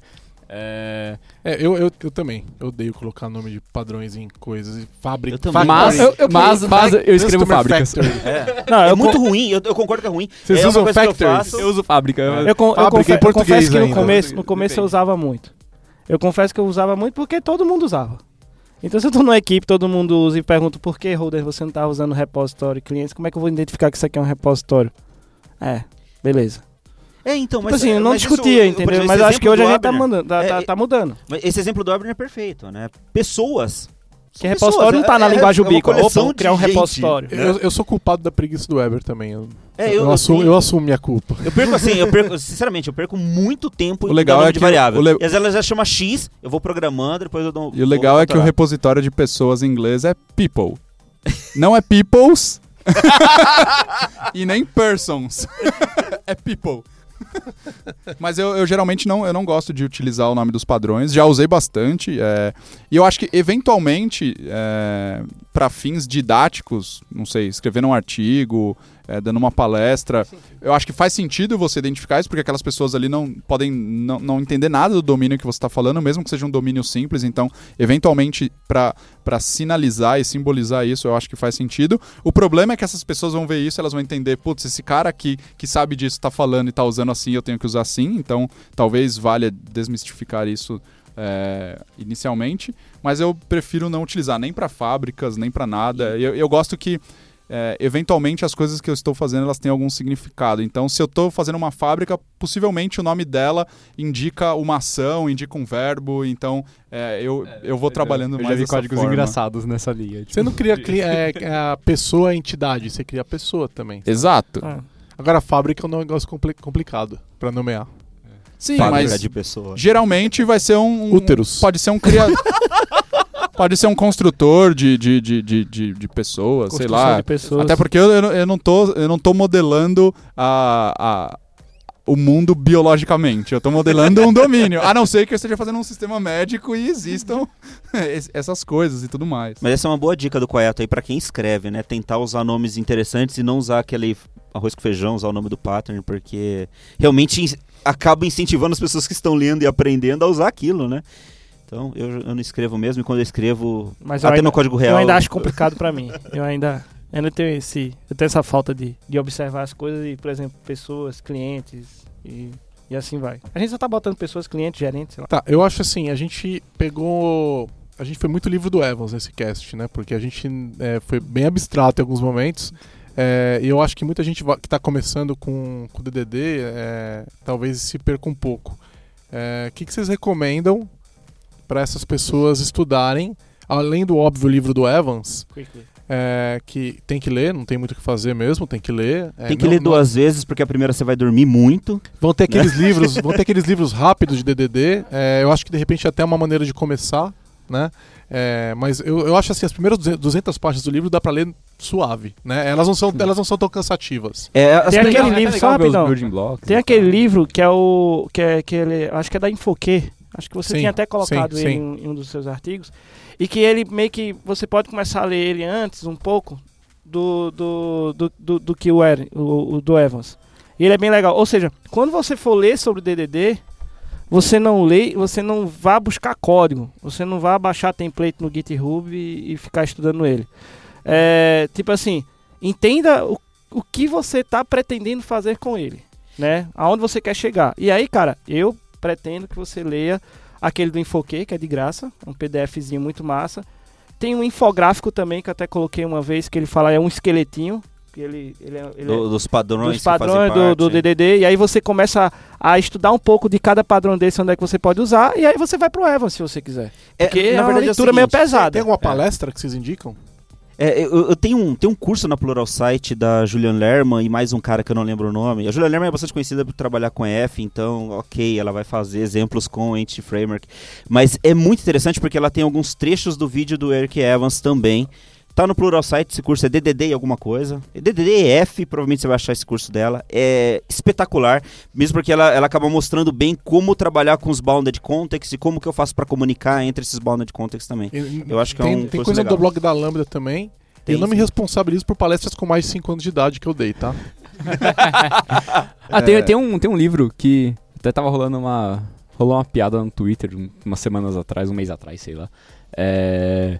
É, É, eu, eu, eu também. Eu odeio colocar nome de padrões em coisas. e Fábrica. Eu também. mas, eu- eu- mas, mas eu escrevo fábricas. É, não, é eu, muito ruim, eu, eu concordo que é ruim. Vocês é usam eu factories? faço- Eu uso fábrica. eu, con- eu, Fábrica confe- eu português confesso que no ainda. começo, no começo eu usava muito. Eu confesso que eu usava muito porque todo mundo usava. Então se eu tô numa equipe, todo mundo usa e pergunta por que, Holder, você não tá usando repositório clientes, como é que eu vou identificar que isso aqui é um repositório? É, beleza. É, então, Tipo mas... assim, eu não mas isso- discutia, por entendeu? exemplo, Mas acho que hoje a gente tá, mandando, tá, é, tá- é- tá mudando. Mas esse exemplo do Abner é perfeito, né? Pessoas. Que repositório pessoas, não tá é- na é- linguagem é ubíqua. Opa, coleção vou criar um gente. repositório. Eu, eu sou culpado da preguiça do Weber também. Eu, É, eu, eu, assumo, eu, assumo minha culpa. eu perco assim, eu perco, sinceramente, eu perco muito tempo O em legal é de que variável. le- E às vezes ela já chama X, eu vou programando, depois eu dou E o legal é que o repositório de pessoas em inglês é people. Não é peoples e nem persons. é people. Mas eu, eu geralmente não, eu não gosto de utilizar o nome dos padrões. Já usei bastante. é, e eu acho que, eventualmente, para fins didáticos, não sei, escrevendo um artigo, é, dando uma palestra, eu acho que faz sentido você identificar isso, porque aquelas pessoas ali não podem não, não entender nada do domínio que você está falando, mesmo que seja um domínio simples. Então, eventualmente, para sinalizar e simbolizar isso, eu acho que faz sentido. O problema é que essas pessoas vão ver isso, elas vão entender, putz, esse cara aqui que sabe disso está falando e está usando assim, eu tenho que usar assim. Então, talvez valha desmistificar isso é, inicialmente, mas eu prefiro não utilizar nem para fábricas, nem para nada. Eu, eu gosto que é, eventualmente as coisas que eu estou fazendo elas têm algum significado. Então, se eu estou fazendo uma fábrica, possivelmente o nome dela indica uma ação, indica um verbo. Então, é, eu, eu vou trabalhando eu já mais vi dessa códigos forma. engraçados nessa linha. tipo. Você não cria cli- é, a pessoa a entidade, você cria a pessoa também. Exato. Ah. Agora a fábrica é um negócio compli- complicado pra nomear. Sim, Fábrica mas de pessoa. geralmente vai ser um. um- Úteros. Pode ser um criador. pode ser um construtor de, de, de, de, de, de pessoas, sei lá. de pessoas. Até porque eu, eu, não- eu não tô, eu não tô modelando a, a, o mundo biologicamente. Eu tô modelando um domínio. A não ser que eu esteja fazendo um sistema médico e existam es- essas coisas e tudo mais. Mas essa é uma boa dica do Coeto aí pra quem escreve, né? Tentar usar nomes interessantes e não usar aquele arroz com feijão, usar o nome do pattern, porque realmente acaba incentivando as pessoas que estão lendo e aprendendo a usar aquilo, né? Então, eu, eu não escrevo mesmo, e quando eu escrevo, Mas eu até ainda, no código real... eu ainda acho complicado pra mim. Eu ainda, ainda tenho esse, eu tenho essa falta de, de observar as coisas e, por exemplo, pessoas, clientes e, e assim vai. A gente só tá botando pessoas, clientes, gerentes, sei lá. Tá, eu acho assim, a gente pegou. A gente foi muito livro do Evans nesse cast, né? Porque a gente é, foi bem abstrato em alguns momentos. É, e eu acho que muita gente que está começando com o DDD é, talvez se perca um pouco. É, O que, que vocês recomendam para essas pessoas estudarem, além do óbvio livro do Evans, é, que tem que ler, não tem muito o que fazer mesmo, tem que ler. É, Tem que não- ler não- duas vezes, porque a primeira você vai dormir muito. Vão ter aqueles livros, vão ter aqueles livros rápidos de DDD. é, eu acho que de repente até é uma maneira de começar, né? É, mas eu, eu acho assim, as primeiras 200 200 páginas do livro dá pra ler suave, né? Elas não são, elas não são tão cansativas. É, as Tem aquele livro, ver os rapidão. building blocks. Tem aquele livro que é o. que é que ele. Acho que é da Infoque. Acho que você Sim, tinha até colocado sim, ele sim. Em, em um dos seus artigos. E que ele meio que. Você pode começar a ler ele antes, um pouco, do, do, do, do, do que o, Er- o, o do Evans. E ele é bem legal. Ou seja, quando você for ler sobre o DDD, você não lê, você não vá buscar código. Você não vá baixar template no GitHub e, e ficar estudando ele. É, tipo assim, entenda o, o que você está pretendendo fazer com ele, né? Aonde você quer chegar. E aí, cara, eu pretendo que você leia aquele do Infoque, que é de graça, um PDFzinho muito massa. Tem um infográfico também que eu até coloquei uma vez que ele fala é um esqueletinho, que ele, ele, é, ele é- do- dos padrões, dos que fazem padrões do, parte. do DDD, e aí você começa a, a estudar um pouco de cada padrão desse, onde é que você pode usar, e aí você vai pro Evans, se você quiser. É, Porque é, na uma verdade, é o leitura meio seguinte, pesada. Tem alguma palestra que vocês indicam? É, eu, eu tenho um, tem um curso na Plural Site da Julian Lerman e mais um cara que eu não lembro o nome. A Julian Lerman é bastante conhecida por trabalhar com F, então, ok, ela vai fazer exemplos com Entity Framework. Mas é muito interessante porque ela tem alguns trechos do vídeo do Eric Evans também. Tá no Plural Site, esse curso é DDD e alguma coisa. É DDD e F, provavelmente você vai achar esse curso dela. É espetacular, mesmo porque ela, ela acaba mostrando bem como trabalhar com os bounded context e como que eu faço para comunicar entre esses bounded context também. Eu acho que é tem, um Tem curso coisa legal. do blog da Lambda também. Tem, eu não me responsabilizo por palestras com mais de 5 anos de idade que eu dei, tá? Ah, tem, tem, um, tem um livro que até tava rolando uma. Rolou uma piada no Twitter um- umas semanas atrás, um mês atrás, sei lá. É.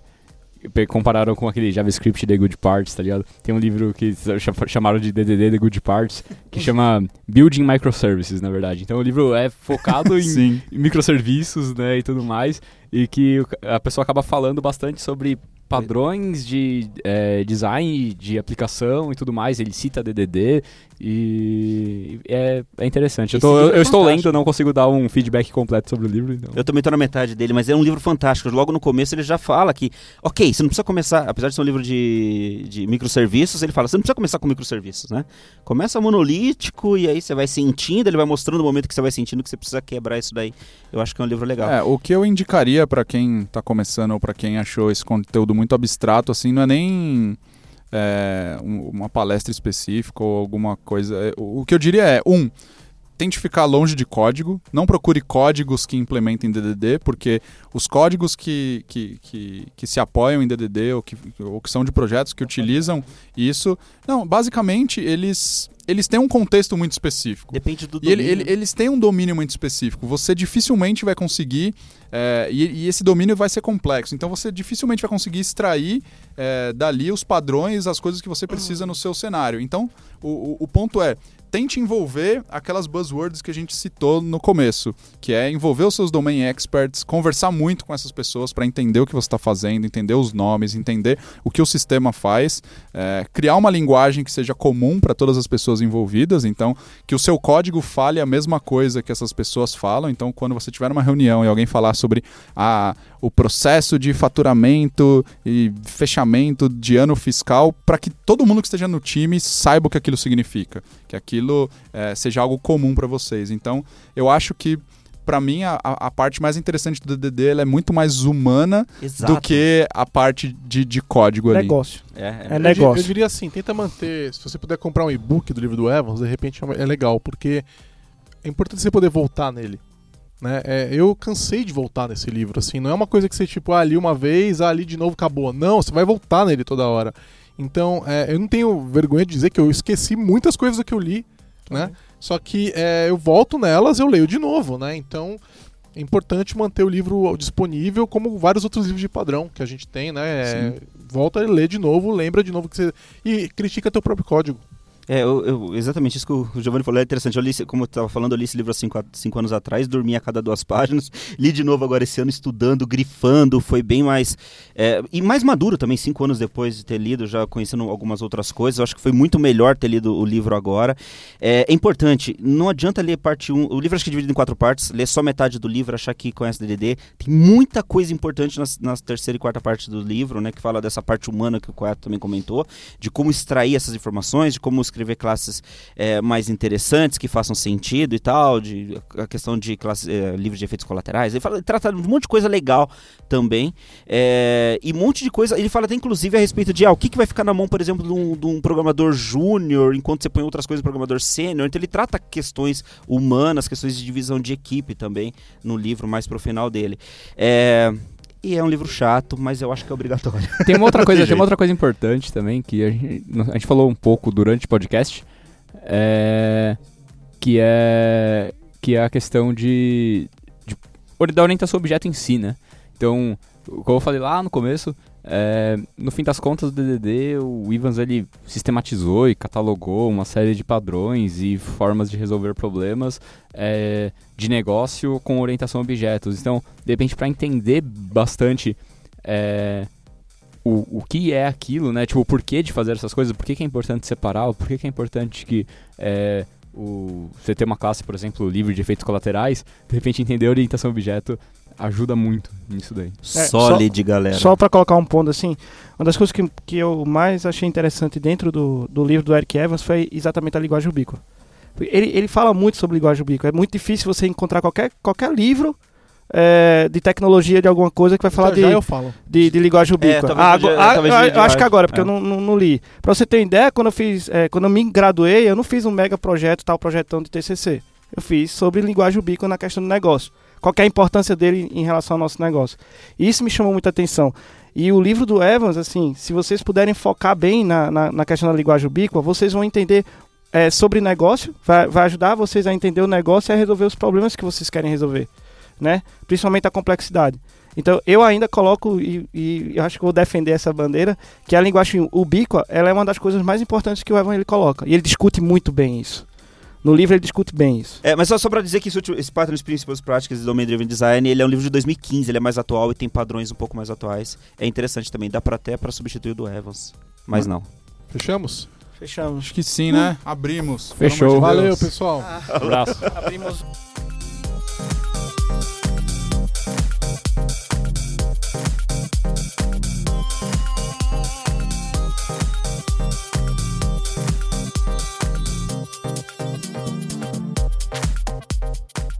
Compararam com aquele JavaScript The Good Parts, tá ligado? Tem um livro que cha- chamaram de DDD The Good Parts, que chama Building Microservices, na verdade. Então o livro é focado em, em microserviços, né, e tudo mais, e que a pessoa acaba falando bastante sobre padrões de eh, design, de aplicação e tudo mais. Ele cita DDD e é, é interessante. Eu, tô- eu- é eu estou lendo, não consigo dar um feedback completo sobre o livro. Então. Eu também tô na metade dele, mas é um livro fantástico. Logo no começo ele já fala que, ok, você não precisa começar, apesar de ser um livro de, de microserviços, ele fala, você não precisa começar com microserviços, né? Começa monolítico e aí você vai sentindo, ele vai mostrando o momento que você vai sentindo que você precisa quebrar isso daí. Eu acho que é um livro legal. É, o que eu indicaria pra quem tá começando ou pra quem achou esse conteúdo muito abstrato, assim, não é nem é, um- uma palestra específica ou alguma coisa. É, O o que eu diria é, um, tente ficar longe de código, não procure códigos que implementem DDD, porque os códigos que, que, que, que se apoiam em DDD ou que, ou que são de projetos que utilizam isso, não, basicamente eles, eles têm um contexto muito específico. Depende do E ele- domínio. ele- eles têm um domínio muito específico. Você dificilmente vai conseguir. é, e, e esse domínio vai ser complexo. Então você dificilmente vai conseguir extrair é, dali os padrões, as coisas que você precisa no seu cenário. Então, o, o- o ponto é. Tente envolver aquelas buzzwords que a gente citou no começo, que é envolver os seus domain experts, conversar muito com essas pessoas para entender o que você está fazendo, entender os nomes, entender o que o sistema faz, é, criar uma linguagem que seja comum para todas as pessoas envolvidas. Então, que o seu código fale a mesma coisa que essas pessoas falam. Então, quando você tiver uma reunião e alguém falar sobre a, o processo de faturamento e fechamento de ano fiscal, para que todo mundo que esteja no time saiba o que aquilo significa. Que aquilo aquilo é, seja algo comum para vocês. Então, eu acho que para mim a, a, parte mais interessante do DDD ela é muito mais humana Exato. do que a parte de, de código ali. Negócio. É, é. É Eu, negócio. di- eu diria assim, tenta manter. Se você puder comprar um e-book do livro do Evans, de repente é é legal, porque é importante você poder voltar nele. Né? É, eu cansei de voltar nesse livro, assim, não é uma coisa que você, tipo, ah, li uma vez, ah, li de novo, acabou. Não, você vai voltar nele toda hora. Então, é, eu não tenho vergonha de dizer que eu esqueci muitas coisas do que eu li, né? Só que é, eu volto nelas, eu leio de novo, né? Então, é importante manter o livro disponível, como vários outros livros de padrão que a gente tem, né? É, volta e lê de novo, lembra de novo que você. E critica teu próprio código. É, eu, eu- exatamente isso que o Giovanni falou é interessante. Eu li, como eu estava falando, eu li esse livro há cinco, cinco anos atrás, dormi a cada duas páginas, li de novo agora esse ano, estudando, grifando, foi bem mais. é, e mais maduro também, cinco anos depois de ter lido, já conhecendo algumas outras coisas. Eu acho que foi muito melhor ter lido o livro agora. É, é importante, não adianta ler parte 1. O livro acho que é dividido em quatro partes, ler só metade do livro, achar que conhece DDD. Tem muita coisa importante nas, nas terceira e quarta parte do livro, né, que fala dessa parte humana que o Coato também comentou, de como extrair essas informações, de como escrever classes é, mais interessantes, que façam sentido e tal, de a questão de classe, é, livro de efeitos colaterais. Ele fala, trata de um monte de coisa legal também. é, e um monte de coisa. Ele fala até inclusive a respeito de ah, o que, que vai ficar na mão, por exemplo, de um, de um programador júnior, enquanto você põe outras coisas no programador sênior. Então ele trata questões humanas, questões de divisão de equipe também no livro, mais pro final dele. É, e é um livro chato, mas eu acho que é obrigatório. Tem uma outra coisa, tem uma outra coisa importante também que a gente, a gente falou um pouco durante o podcast, é, que é que é a questão de, de da orientação ao objeto em si, né? Então, como eu falei lá no começo, é, no fim das contas, o DDD, o Evans ele sistematizou e catalogou uma série de padrões e formas de resolver problemas é, de negócio com orientação a objetos. Então, de repente, para entender bastante é, o, o que é aquilo, né? Tipo, o porquê de fazer essas coisas, por que, que é importante separar, por que, que é importante que é, o, você ter uma classe, por exemplo, livre de efeitos colaterais, de repente entender a orientação objeto ajuda muito nisso daí. Sólide, galera. Só para colocar um ponto assim, uma das coisas que, que eu mais achei interessante dentro do, do livro do Eric Evans foi exatamente a linguagem ubíqua. Ele, ele fala muito sobre linguagem ubíqua. É muito difícil você encontrar qualquer, qualquer livro é, de tecnologia de alguma coisa que vai falar já, de, já eu falo. de, de linguagem ubíqua. talvez Ah, ah, eu- eu acho que agora, porque É. eu não, não, não li. Pra você ter ideia, quando eu fiz, é, quando eu me graduei, eu não fiz um mega projeto, tal projetão de TCC. Eu fiz sobre linguagem ubíqua na questão do negócio. Qual que é a importância dele em relação ao nosso negócio? E isso me chamou muita atenção. E o livro do Evans, assim, se vocês puderem focar bem na, na, na questão da linguagem ubíqua, vocês vão entender é, sobre negócio, vai, vai ajudar vocês a entender o negócio e a resolver os problemas que vocês querem resolver, né? Principalmente a complexidade. Então, eu ainda coloco, e, e eu acho que vou defender essa bandeira, que a linguagem ubíqua, ela é uma das coisas mais importantes que o Evan ele coloca. E ele discute muito bem isso. No livro ele discute bem isso. É, mas só, só pra dizer que esse, último- esse Patterns Principles Práticas de Domain Driven Design, ele é um livro de 2015, ele é mais atual e tem padrões um pouco mais atuais. É interessante também, dá pra até pra substituir o do Evans. Mas não. Fechamos? Fechamos. Acho que sim, né? Abrimos. Fechou. De Valeu, pessoal. Abraço. Abrimos